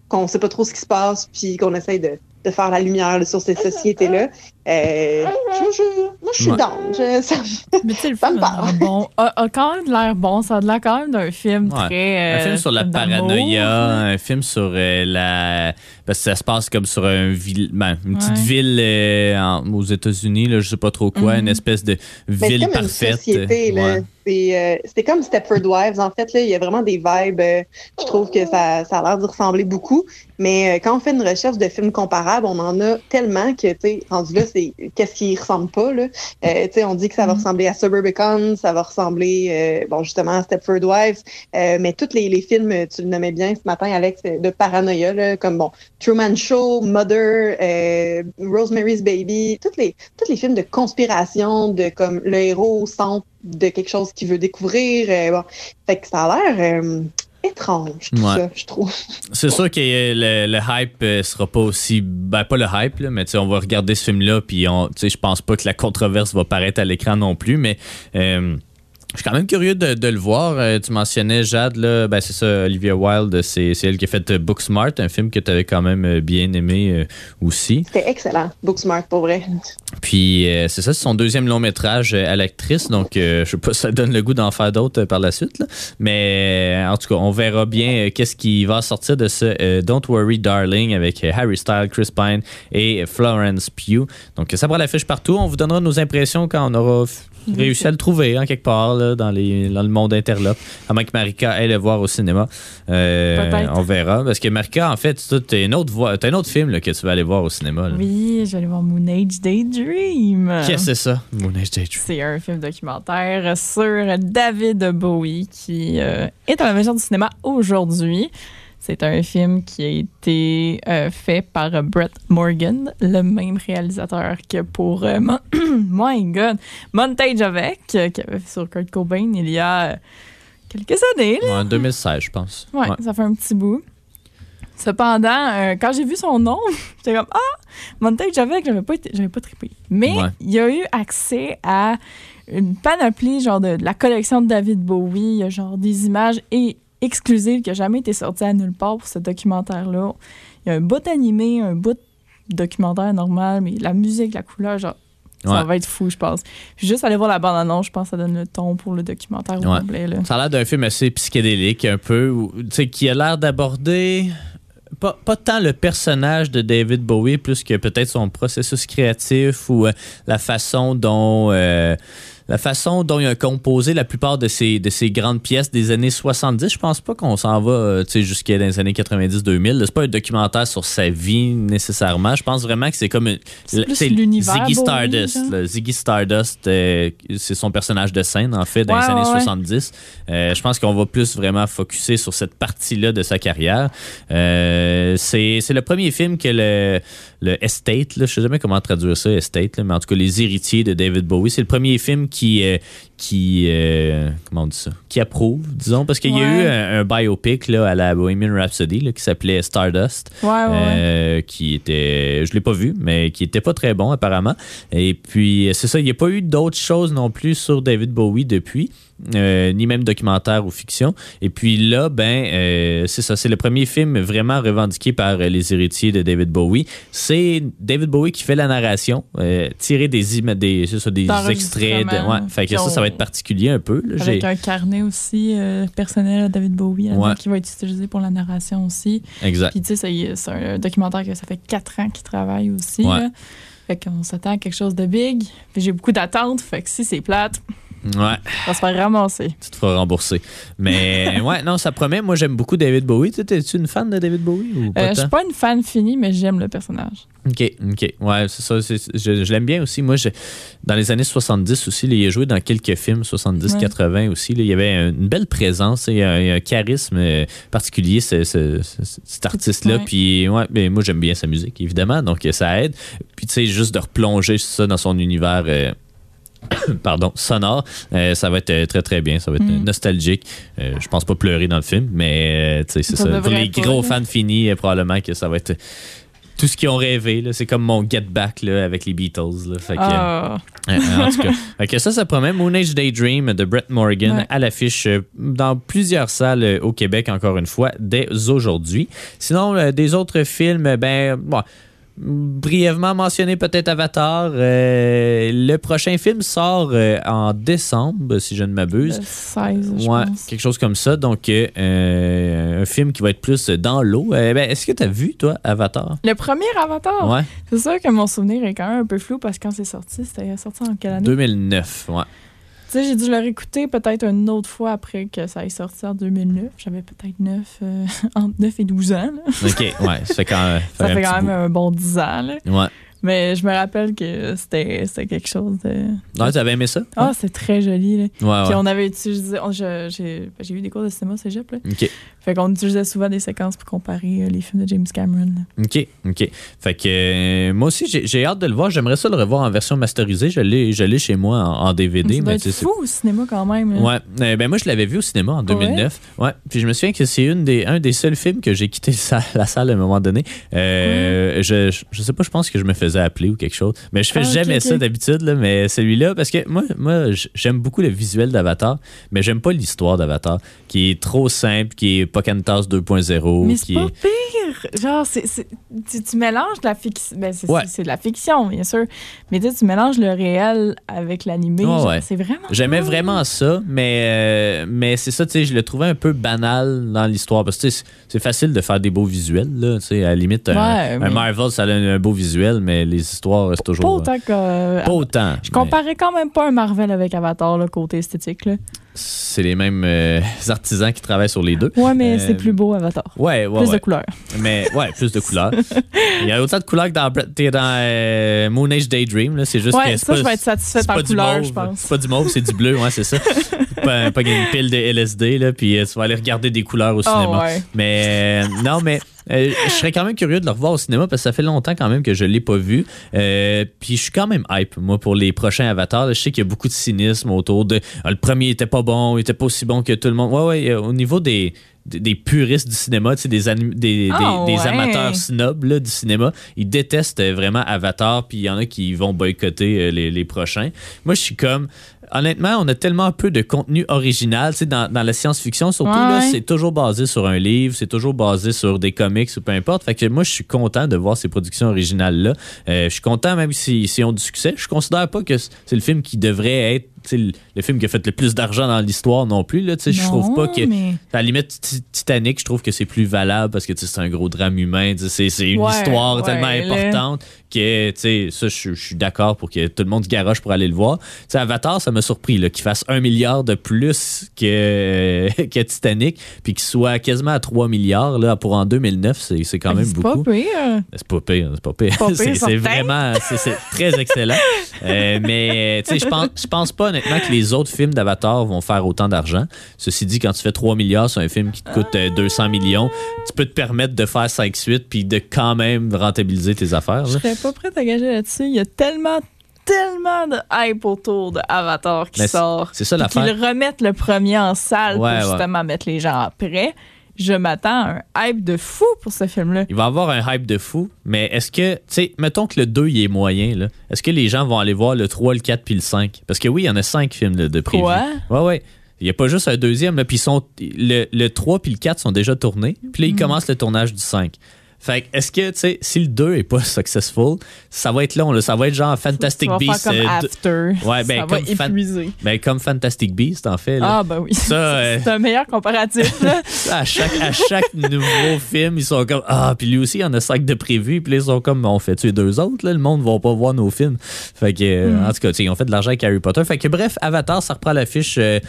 qu'on sait pas trop ce qui se passe, puis qu'on essaye de, de faire la lumière sur ces sociétés-là. Euh, je, je- moi, je suis Ouais. down. Je- <laughs> ça- Mais tu sais, le film a bon. A, a quand même l'air bon. Ça a l'air quand même d'un film Ouais. très. Un euh, film sur la d'amour. paranoïa, un film sur euh, la. Parce que ça se passe comme sur un ville, ben, une petite ville euh, en- aux États-Unis, là, je sais pas trop quoi, Mhm. une espèce de c'est ville comme parfaite. euh, C'était comme Stepford Wives. En fait, là, il y a vraiment des vibes. euh, je trouve que ça, ça a l'air d'y ressembler beaucoup. Mais euh, quand on fait une recherche de films comparables, on en a tellement que, tu sais, rendu là, c'est qu'est-ce qui ressemble pas, là? Euh, tu sais, on dit que ça va Mhm. ressembler à Suburbicon, ça va ressembler, euh, bon, justement, à Stepford Wives. Euh, mais tous les, les films, tu le nommais bien ce matin, Alex, de paranoïa, là, comme, bon, Truman Show, Mother, euh, Rosemary's Baby, tous les, tous les films de conspiration, de comme le héros au centre de quelque chose qu'il veut découvrir. euh, bon. Fait que ça a l'air euh, étrange, tout Ouais. ça, je trouve. C'est sûr que le, le hype euh, sera pas aussi. Ben, pas le hype, là, mais tu sais, on va regarder ce film-là, puis on- tu sais, je pense pas que la controverse va paraître à l'écran non plus, mais. euh, je suis quand même curieux de, de le voir. Euh, tu mentionnais Jade, là, ben c'est ça, Olivia Wilde, c'est elle qui a fait euh, Booksmart, un film que tu avais quand même euh, bien aimé euh, aussi. C'était excellent, Booksmart, pour vrai. Puis euh, c'est ça, c'est son deuxième long métrage à l'actrice, donc je sais pas si ça donne le goût d'en faire d'autres par la suite. là. Mais en tout cas, on verra bien qu'est-ce qui va sortir de ce Don't Worry Darling avec Harry Styles, Chris Pine et Florence Pugh. Donc ça prend l'affiche partout. On vous donnera nos impressions quand on aura réussi à le trouver hein, quelque part là, dans, les, dans le monde interlope. À moins que Marika aille le voir au cinéma. Euh, Peut-être. on verra. Parce que Marika, en fait, tu as un, autre voix- t'as un autre film là, que tu vas aller voir au cinéma. là. Oui, je vais aller voir Moon Age Daydream. Qu'est-ce que c'est ça? Moon Age Daydream. C'est un film documentaire sur David Bowie qui euh, est à la maison du cinéma aujourd'hui. C'est un film qui a été euh, fait par Brett Morgan, le même réalisateur que pour euh, Mon- <clears throat> My God, Montage avec, euh, qui avait fait sur Kurt Cobain il y a quelques années. là. Ouais, en 2016, je pense. Ouais, ça fait un petit bout. Cependant, quand j'ai vu son nom, <laughs> j'étais comme Ah, Montage avec, j'avais pas, été- pas trippé. Mais Ouais. il y a eu accès à une panoplie genre de, de la collection de David Bowie, genre des images et exclusives qui n'ont jamais été sorties à nulle part pour ce documentaire-là. Il y a un bout animé, un bout documentaire normal, mais la musique, la couleur, genre, ça Ouais. va être fou, je pense. Puis juste aller voir la bande-annonce, je pense que ça donne le ton pour le documentaire au Ouais. complet. Là. Ça a l'air d'un film assez psychédélique, un peu, sais, qui a l'air d'aborder pas, pas tant le personnage de David Bowie, plus que peut-être son processus créatif ou euh, la façon dont. euh, la façon dont il a composé la plupart de ses, de ses grandes pièces des années 70, je pense pas qu'on s'en va euh, tu sais, jusqu'à les années 90-2000. C'est pas un documentaire sur sa vie nécessairement. Je pense vraiment que c'est comme une- C'est l'univers Ziggy Stardust. là. Ziggy Stardust, euh, c'est son personnage de scène en fait dans les années ouais, ouais. 70. Euh, je pense qu'on va plus vraiment focuser sur cette partie-là de sa carrière. Euh, c'est c'est le premier film que le, le Estate, là, je sais jamais comment traduire ça, Estate, là, mais en tout cas les héritiers de David Bowie, c'est le premier film qui euh, qui euh, comment on dit ça, qui approuve, disons, parce qu'il y a eu un, un biopic là, à la Bohemian Rhapsody là, qui s'appelait Stardust. Ouais, ouais. Euh, qui était, je l'ai pas vu, mais qui était pas très bon apparemment. Et puis c'est ça, il n'y a pas eu d'autres choses non plus sur David Bowie depuis, euh, ni même documentaire ou fiction. Et puis là, ben euh, c'est ça, c'est le premier film vraiment revendiqué par euh, les héritiers de David Bowie. C'est David Bowie qui fait la narration, euh, tiré des des, ça, des extraits. De, ouais, fait que ça, ça va être particulier un peu. là. Avec J'ai- un carnet aussi euh, personnel à David Bowie Ouais. qui va être utilisé pour la narration aussi. Exact. Puis tu sais, c'est un documentaire que ça fait quatre ans qu'il travaille aussi. Ouais. là. Fait qu'on s'attend à quelque chose de big. Puis j'ai beaucoup d'attentes. Fait que si c'est plate, Ouais. on va se faire ramasser. tu te feras rembourser. Mais <laughs> ouais, non, ça promet. Moi, j'aime beaucoup David Bowie. Tu es-tu une fan de David Bowie ou pas Euh, je suis pas une fan finie, mais j'aime le personnage. OK, OK. Ouais, c'est ça. je je l'aime bien aussi. Moi, je- dans les années 70 aussi, là, il a joué dans quelques films, 70-80 aussi. là. il y avait une belle présence et un, un charisme euh, particulier, ce- ce- ce- cet artiste-là. Ouais. Puis, ouais, mais moi, j'aime bien sa musique, évidemment. Donc, euh, ça aide. Puis, tu sais, juste de replonger ça dans son univers. euh, <coughs> Pardon, sonore, euh, ça va être euh, très très bien, ça va être euh, Mm. nostalgique. Euh, je pense pas pleurer dans le film, mais c'est Ça. Pour les gros fans finis, probablement que ça va être tout ce qu'ils ont rêvé. C'est comme mon Get Back là, avec les Beatles. là. Fait que, Ah, euh, en tout cas. Fait que ça, ça promet Moon Age Daydream de Brett Morgan Ouais. à l'affiche dans plusieurs salles au Québec, encore une fois, dès aujourd'hui. Sinon, des autres films, ben, bon, brièvement mentionné peut-être Avatar. Euh, le prochain film sort euh, en décembre, si je ne m'abuse. 16, je Ouais, pense. quelque chose comme ça. Donc, euh, un film qui va être plus dans l'eau. Ben, Est-ce que tu as vu, toi, Avatar? Le premier Avatar, Ouais, c'est sûr que mon souvenir est quand même un peu flou parce que quand c'est sorti, c'était sorti en quelle année? 2009. Ouais. Tu sais, j'ai dû le réécouter peut-être une autre fois après que ça ait sorti en 2009. J'avais peut-être 9, euh, <laughs> entre 9 et 12 ans. là. OK, ouais. Ça fait quand, <laughs> Ça un fait quand même un bon 10 ans. là. Ouais. Mais je me rappelle que c'était quelque chose de. Non, tu avais aimé ça? Ah, c'est très joli. Là. Ouais, Puis ouais. on avait utilisé. J'ai eu des cours de cinéma au cégep. Là. OK. Fait qu'on utilisait souvent des séquences pour comparer euh, les films de James Cameron. OK, OK. Fait que euh, moi aussi, j'ai hâte de le voir. J'aimerais ça le revoir en version masterisée. Je l'ai chez moi en, en DVD. Mais c'est- fou au cinéma quand même. là. Ouais, Euh, ben moi je l'avais vu au cinéma en 2009. Ouais. Puis je me souviens que c'est une des un des seuls films que j'ai quitté la salle à un moment donné. Euh, je, je je sais pas, je pense que je me faisais appeler ou quelque chose. Mais je fais Ah, jamais ça d'habitude mais celui-là parce que moi moi j'aime beaucoup le visuel d'Avatar, mais j'aime pas l'histoire d'Avatar qui est trop simple, qui est Pocahontas 2.0 Mais c'est pas est pire. Genre, c'est, c'est- tu, tu mélanges de la fiction. Ben, c'est, Ouais. de la fiction, bien sûr. Mais tu tu mélanges le réel avec l'animé. Ouais. C'est vraiment. J'aimais cool. vraiment ça, mais, euh, mais c'est ça, tu sais, je le trouvais un peu banal dans l'histoire. Parce que c'est facile de faire des beaux visuels, là. Tu sais, à la limite, un, Ouais, un mais- Marvel, ça a un, beau visuel, mais les histoires, c'est toujours. Pas autant que. euh, Pas autant. je mais comparais quand même pas un Marvel avec Avatar, le côté esthétique. Là. C'est les mêmes euh, <laughs> artisans qui travaillent sur les deux. Ouais, mais Euh, c'est plus beau, Avatar. Ouais, ouais, plus ouais. de couleurs. Mais ouais, plus de couleurs. <laughs> Il y a autant de couleurs que dans, euh, Moon Age Daydream. là. C'est juste Ouais, que ça, pas- je vais être en pas du couleur, mauve. je pense. C'est pas du mauve, c'est du bleu, ouais, c'est ça. <laughs> pas, pas une pile de LSD, là, puis tu vas aller regarder des couleurs au Ah cinéma. ouais. Mais euh, non, mais euh, je serais quand même curieux de le revoir au cinéma parce que ça fait longtemps quand même que je l'ai pas vu. Euh, puis je suis quand même hype, moi, pour les prochains avatars. Je sais qu'il y a beaucoup de cynisme autour de Ah, le premier était pas bon, il était pas aussi bon que tout le monde. Ouais, ouais, euh, au niveau des. Des, des puristes du cinéma, des, des, des- Ah, des ouais. amateurs snobs là, du cinéma, ils détestent euh, vraiment Avatar, puis il y en a qui vont boycotter euh, les, les prochains. Moi, je suis comme, honnêtement, on a tellement peu de contenu original, dans, dans la science-fiction, surtout, là, c'est toujours basé sur un livre, c'est toujours basé sur des comics ou peu importe. Fait que moi, je suis content de voir ces productions originales-là. Euh, je suis content même si- s'ils ont du succès. Je considère pas que c'est le film qui devrait être le, film qui a fait le plus d'argent dans l'histoire non plus. Là, je trouve pas que. mais- À la limite, Ti- Titanic, je trouve que c'est plus valable parce que c'est un gros drame humain. C'est une Ouais, histoire ouais, tellement importante que, tu sais, ça, je suis d'accord pour que tout le monde se garoche pour aller le voir. Tu sais, Avatar, ça m'a surpris là, qu'il fasse un milliard de plus que, <laughs> que Titanic, puis qu'il soit quasiment à 3 milliards là, pour en 2009. C'est c'est quand même c'est beaucoup. pas pire. C'est pas pire, c'est pas pire. Pas <laughs> pire, C'est- vraiment, c'est très excellent. Euh, mais, tu sais, je pense, je pense pas honnêtement que les autres films d'Avatar vont faire autant d'argent. Ceci dit, quand tu fais 3 milliards sur un film qui te coûte euh, 200 millions, tu peux te permettre de faire 5 suites puis de quand même rentabiliser tes affaires. Je là. serais pas prête à gager là-dessus. Il y a tellement, tellement de hype autour de Avatar qui Mais sort. c'est ça l'affaire. Qu'ils remettent le premier en salle Ouais, pour justement mettre les gens après. Je m'attends à un hype de fou pour ce film-là. Il va avoir un hype de fou, mais est-ce que, tu sais, mettons que le 2 il est moyen, là. Est-ce que les gens vont aller voir le 3, le 4 puis le 5? Parce que oui, il y en a 5 films là, de prévus. Quoi? Ouais, ouais. Il n'y a pas juste un deuxième, là. Puis sont, le, le 3 puis le 4 sont déjà tournés. Puis là, Mm. ils commencent le tournage du 5. Fait que, est-ce que, tu sais, si le 2 est pas <laughs> successful, ça va être long, là. Ça va être genre Fantastic Beasts. faire comme euh, After. Ouais, ben, ça comme va fan- épuiser. ben, comme Fantastic Beast, en fait. là. Ah, ben oui. Ça, <laughs> euh, C'est un meilleur comparatif. là. <laughs> À chaque, à chaque nouveau film, ils sont comme Ah, puis lui aussi, il y en a cinq de prévus. Puis là, ils sont comme On fait-tu les deux autres là? Le monde ne va pas voir nos films. Fait que, euh, en tout cas, tu sais, ils ont fait de l'argent avec Harry Potter. Fait que, bref, Avatar, ça reprend l'affiche euh,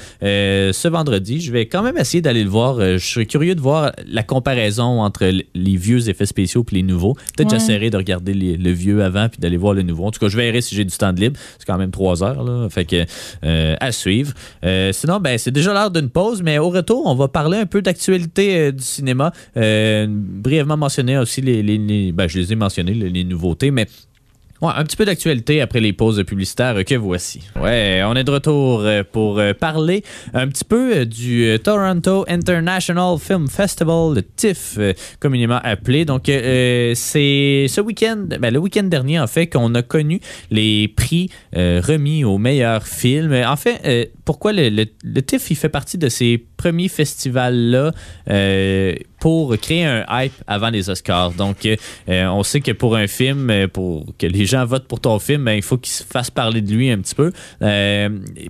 ce vendredi. Je vais quand même essayer d'aller le voir. Je serais curieux de voir la comparaison entre les vieux effets spéciaux et les nouveaux. Peut-être Ouais. j'essaierai de regarder les- le vieux avant puis d'aller voir le nouveau. En tout cas, je verrai si j'ai du temps de libre. C'est quand même trois heures. Là. Fait que, euh, à suivre. Euh, sinon, ben, c'est déjà l'heure d'une pause, mais au retour, on va parler un peu d'actualité euh, du cinéma. Brièvement mentionner aussi les, les- les- ben, je les ai mentionnés, les, les nouveautés, mais Ouais, un petit peu d'actualité après les pauses publicitaires que voici. Ouais, on est de retour euh, pour euh, parler un petit peu euh, du Toronto International Film Festival, le TIFF, communément appelé. Donc, c'est ce week-end, ben, le week-end dernier, en fait, qu'on a connu les prix remis aux meilleurs films. En fait, euh, pourquoi le, le- le TIFF, il fait partie de ces premiers festivals-là pour créer un hype avant les Oscars. Donc, euh, euh, on sait que pour un film, euh, pour que les gens votent pour ton film, ben, il faut qu'il se fasse parler de lui un petit peu.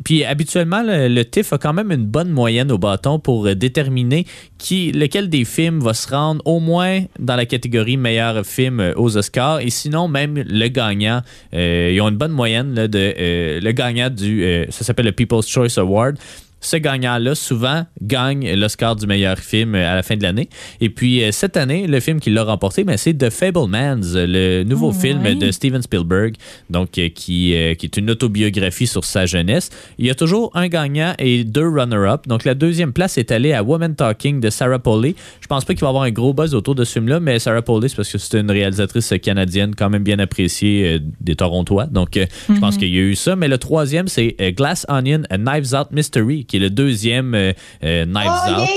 Puis, habituellement, le, le TIFF a quand même une bonne moyenne au bâton pour déterminer lequel des films va se rendre au moins dans la catégorie meilleur film aux Oscars. Et sinon, même le gagnant, ils ont une bonne moyenne de le gagnant du, ça s'appelle le People's Choice Award ce gagnant-là, souvent, gagne l'Oscar du meilleur film euh, à la fin de l'année. Et puis, euh, cette année, le film qui l'a remporté, ben, c'est The Fablemans, le nouveau Oh, film de Steven Spielberg, donc euh, qui, qui est une autobiographie sur sa jeunesse. Il y a toujours un gagnant et deux runner-up. Donc, la deuxième place est allée à Woman Talking de Sarah Polley. Je pense pas qu'il va y avoir un gros buzz autour de ce film-là, mais Sarah Polley, c'est parce que c'est une réalisatrice canadienne quand même bien appréciée des Torontois. Donc, je pense qu'il y a eu ça. Mais le troisième, c'est Glass Onion, A Knives Out Mystery, qui est le deuxième euh, euh, Knives Out.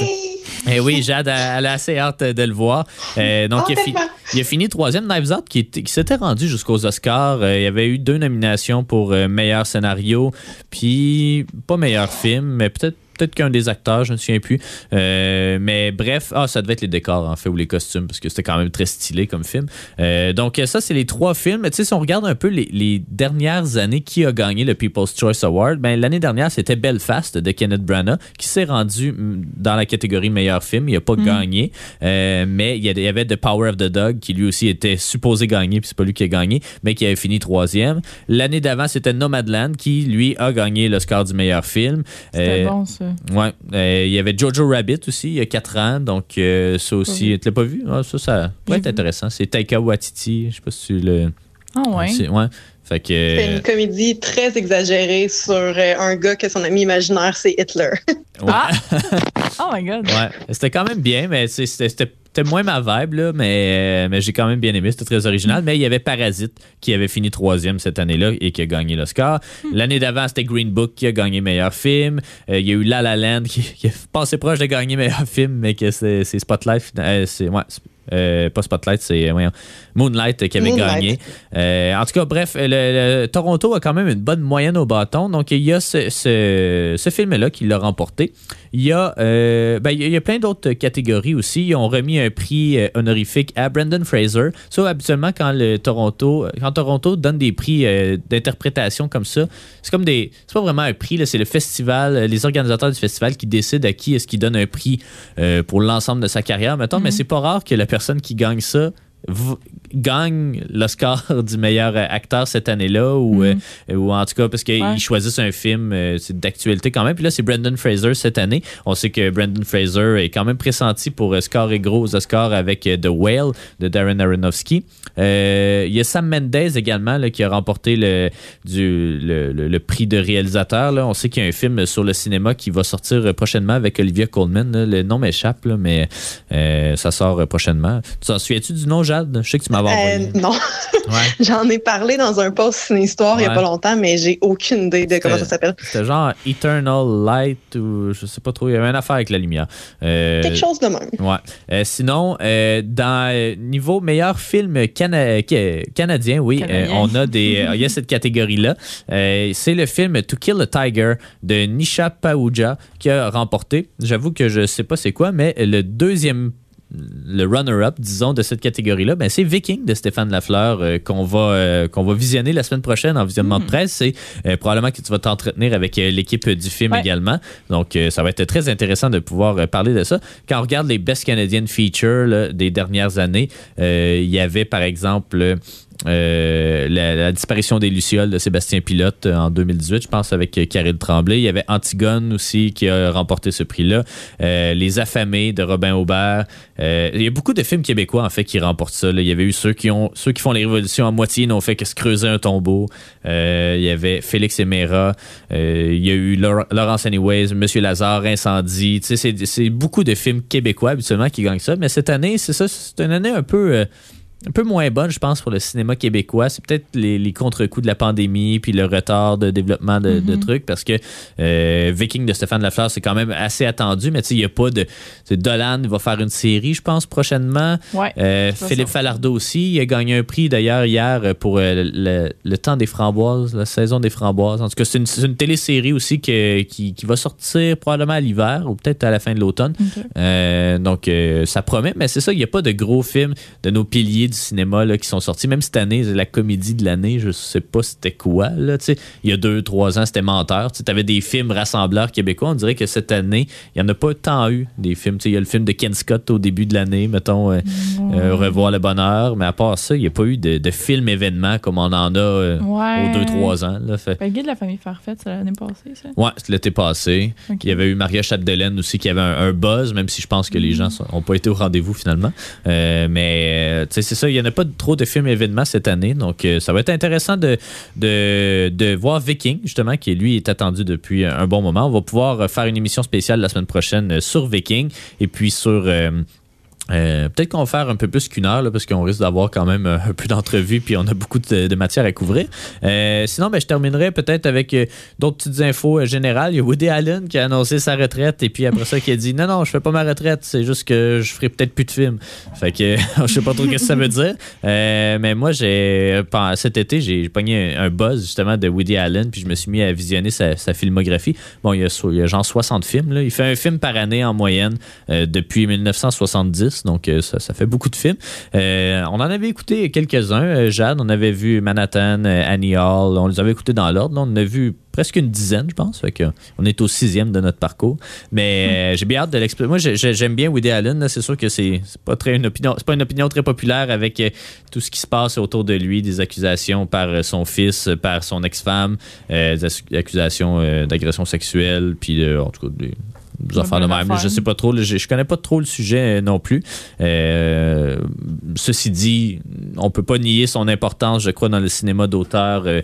Eh oui, Jade, elle a assez hâte de le voir. Euh, donc, Oh, il, a fi- tellement. il a fini troisième Knives Out, qui, qui s'était rendu jusqu'aux Oscars. Il y avait eu deux nominations pour meilleur scénario, puis pas meilleur film, mais peut-être peut-être qu'un des acteurs, je ne me souviens plus. Euh, mais bref, ah, ça devait être les décors, en fait, ou les costumes, parce que c'était quand même très stylé comme film. Euh, donc, ça, c'est les trois films. Tu sais, si on regarde un peu les, les dernières années, qui a gagné le People's Choice Award, ben, l'année dernière, c'était Belfast de Kenneth Branagh, qui s'est rendu mm, dans la catégorie meilleur film. Il n'a pas gagné, Euh, mais il y avait The Power of the Dog, qui lui aussi était supposé gagner, puis c'est pas lui qui a gagné, mais qui avait fini troisième. L'année d'avant, c'était Nomadland, qui, lui, a gagné l'Oscar du meilleur film. C'était Euh, bon, ça. Ouais, euh, il y avait Jojo Rabbit aussi, il y a 4 ans, donc euh, ça aussi, tu l'as pas vu? Ah, ça, ça pourrait être intéressant. C'est Taika Waititi, je sais pas si tu le... Ah ouais. Fait que... C'est une comédie très exagérée sur euh, un gars que son ami imaginaire, c'est Hitler. <laughs> ouais. Ah! Oh my god. Ouais, c'était quand même bien, mais c'est- c'était c'était- c'était moins ma vibe, là, mais, euh, mais j'ai quand même bien aimé. C'était très original. Mais il y avait Parasite qui avait fini troisième cette année-là et qui a gagné l'Oscar. L'année d'avant, c'était Green Book qui a gagné meilleur film. Euh, il y a eu La La Land qui, qui a passé proche de gagner meilleur film, mais que c'est c'est Spotlight. euh, c'est ouais, euh, pas Spotlight, c'est voyons, Moonlight qui avait Moonlight. gagné. Euh, en tout cas, bref, le, le- Toronto a quand même une bonne moyenne au bâton. Donc, il y a ce, ce- ce film-là qui l'a remporté. Il y a, euh, ben, il y a- plein d'autres catégories aussi. Ils ont remis un prix euh, honorifique à Brendan Fraser. Ça, habituellement, quand le Toronto, quand Toronto donne des prix euh, d'interprétation comme ça, c'est comme des. C'est pas vraiment un prix, là, c'est le festival, euh, les organisateurs du festival qui décident à qui est-ce qu'ils donnent un prix euh, pour l'ensemble de sa carrière, mettons. Mais c'est pas rare que la personne qui gagne ça gagne l'Oscar <laughs> du meilleur acteur cette année-là ou, euh, ou en tout cas parce qu'ils Ouais. choisissent un film euh, d'actualité quand même puis là c'est Brendan Fraser cette année on sait que Brendan Fraser est quand même pressenti pour euh, score et gros aux Oscars avec The Whale de Darren Aronofsky Euh, il y a Sam Mendes également là, qui a remporté le, du, le, le- le prix de réalisateur là. on sait qu'il y a un film sur le cinéma qui va sortir prochainement avec Olivia Colman là. le nom m'échappe mais euh, ça sort prochainement tu t'en souviens-tu du nom Jade je sais que tu m'avais envoyé Euh, non, Ouais. <laughs> j'en ai parlé dans un post Ciné-Histoire il n'y Ouais. a pas longtemps, mais j'ai aucune idée de comment ça s'appelle. C'était genre Eternal Light ou je sais pas trop. Il y avait une affaire avec la lumière. Euh, Quelque chose de même. Ouais. Euh, sinon, euh, dans niveau meilleur film cana- ca- canadien, oui, Canadien. euh, on a des, euh, <laughs> il y a cette catégorie-là. Euh, c'est le film To Kill a Tiger de Nisha Paouja qui a remporté. J'avoue que je sais pas c'est quoi, mais le deuxième le runner-up, disons, de cette catégorie-là, ben, c'est Viking de Stéphane Lafleur euh, qu'on va, euh, qu'on va visionner la semaine prochaine en visionnement de presse. C'est euh, probablement que tu vas t'entretenir avec l'équipe du film Ouais. également. Donc, ça va être très intéressant de pouvoir parler de ça. Quand on regarde les Best Canadian Features là, des dernières années, il y avait, par exemple, euh, la, disparition des Lucioles de Sébastien Pilote euh, en 2018, je pense, avec euh, Karel Tremblay. Il y avait Antigone aussi qui a remporté ce prix-là. Euh, les Affamés de Robin Aubert. Euh, il y a beaucoup de films québécois, en fait, qui remportent ça. Il y avait eu ceux qui font les révolutions à moitié n'ont fait que se creuser un tombeau. Euh, il y avait Félix et Mera. Euh, il y a eu Laur- Laurence Anyways, Monsieur Lazare, Incendie. C'est beaucoup de films québécois, habituellement, qui gagnent ça. Mais cette année, c'est ça, c'est une année un peu... un peu moins bonne, je pense, pour le cinéma québécois. C'est peut-être les, les contre-coups de la pandémie puis le retard de développement de, de trucs parce que euh, Viking de Stéphane Lafleur, c'est quand même assez attendu, mais tu sais, il n'y a pas de. Dolan va faire une série, je pense, prochainement. Ouais. Euh, Philippe. Falardeau aussi, il a gagné un prix d'ailleurs hier pour euh, le, le temps des framboises, la saison des framboises. En tout cas, c'est une, télésérie aussi que- qui, qui va sortir probablement à l'hiver ou peut-être à la fin de l'automne. Donc, ça promet, mais c'est ça, il n'y a pas de gros films de nos piliers du cinéma là, qui sont sortis. Même cette année, la comédie de l'année, je sais pas c'était quoi. Là, il y a deux, trois ans, c'était Menteur. Tu avais des films rassembleurs québécois. On dirait que cette année, il n'y en a pas tant eu des films. Il y a le film de Ken Scott au début de l'année, mettons, euh, euh, Revoir le bonheur. Mais à part ça, il n'y a pas eu de, de film événement comme on en a euh, Ouais. aux deux, trois ans. Là. Fait, le guide de la famille Farfette, c'est l'année passée, ça? Ouais, c'était l'été passé. Il y avait eu Maria Chapdelaine aussi qui avait un, un buzz, même si je pense que les gens n'ont pas été au rendez-vous finalement. Euh, mais tu sais, c'est il n'y en a pas trop de films événements cette année. Donc, euh, ça va être intéressant de, de, de voir Viking, justement, qui lui est attendu depuis un bon moment. On va pouvoir euh, faire une émission spéciale la semaine prochaine euh, sur Viking et puis sur. Euh, Peut-être qu'on va faire un peu plus qu'une heure, là, parce qu'on risque d'avoir quand même euh, un peu d'entrevues, puis on a beaucoup de, matière à couvrir. Euh, sinon, ben, je terminerai peut-être avec d'autres petites infos générales. Il y a Woody Allen qui a annoncé sa retraite, et puis après ça, qui a dit Non, non, je fais pas ma retraite, c'est juste que je ferai peut-être plus de films. Fait que <laughs> je sais pas trop ce que ça veut dire. Mais moi, j'ai cet été, j'ai pogné un, buzz justement de Woody Allen, puis je me suis mis à visionner sa, filmographie. Bon, il y, a, il y a genre 60 films. Là. Il fait un film par année en moyenne depuis 1970, donc euh, ça, ça fait beaucoup de films. Euh, on en avait écouté quelques-uns. Euh, Jade, on avait vu Manhattan, Annie Hall, on les avait écoutés dans l'ordre. On en a vu presque une dizaine, je pense. Fait que on est au sixième de notre parcours. Mais euh, j'ai bien hâte de l'expliquer. Moi, j'ai- j'ai- j'aime bien Woody Allen. C'est sûr que c'est pas très une opinion, c'est pas une opinion très populaire avec tout ce qui se passe autour de lui, des accusations par son fils, par son ex-femme, euh, des ac- accusations euh, d'agression sexuelle, puis euh, en tout cas des, des affaires de même. Je sais pas trop. Je, je connais pas trop le sujet euh, non plus. Euh, ceci dit, on peut pas nier son importance, je crois, dans le cinéma d'auteur euh,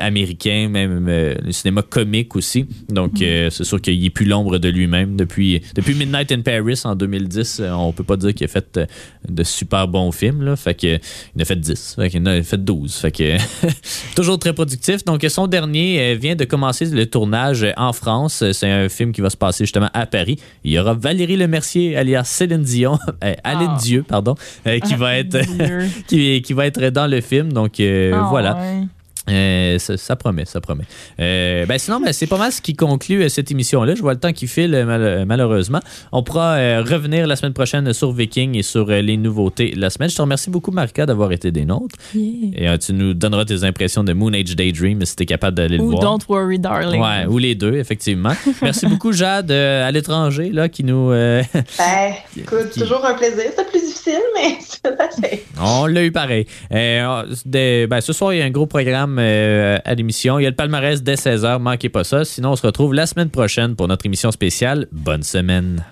américain, même euh, le cinéma comique aussi. Donc, euh, c'est sûr qu'il est plus l'ombre de lui-même depuis depuis Midnight in Paris en 2010. euh, on peut pas dire qu'il a fait de super bons films. Là, fait que il en a fait 10. Fait en a fait 12. Fait que <laughs> toujours très productif. Donc, son dernier vient de commencer le tournage en France. C'est un film qui va se passer justement à Paris. Il y aura Valérie Lemercier, alias Céline Dion, <laughs> euh, Aline Ah. Dieu, pardon, euh, qui, va <laughs> être, <laughs> qui, qui va être dans le film. Donc euh, Ah, voilà. ouais. Euh, ça, ça promet, ça promet. Euh, ben sinon, ben, c'est pas mal ce qui conclut euh, cette émission-là. Je vois le temps qui file, mal- malheureusement. On pourra euh, revenir la semaine prochaine sur Viking et sur euh, les nouveautés de la semaine. Je te remercie beaucoup, Marika, d'avoir été des nôtres. Yeah. Et euh, tu nous donneras tes impressions de Moon Age Daydream si t'es capable d'aller le Ou voir. Don't Worry Darling. Ouais, ou les deux, effectivement. <laughs> Merci beaucoup, Jade, euh, à l'étranger, là, qui nous. euh, <laughs> Ben, écoute, Qui- toujours un plaisir. C'est plus difficile, mais <laughs> c'est assez. On l'a eu pareil. Euh, ben, ce soir, il y a un gros euh, à l'émission. Il y a le palmarès dès 16h. Manquez pas ça. Sinon, on se retrouve la semaine prochaine pour notre émission spéciale. Bonne semaine.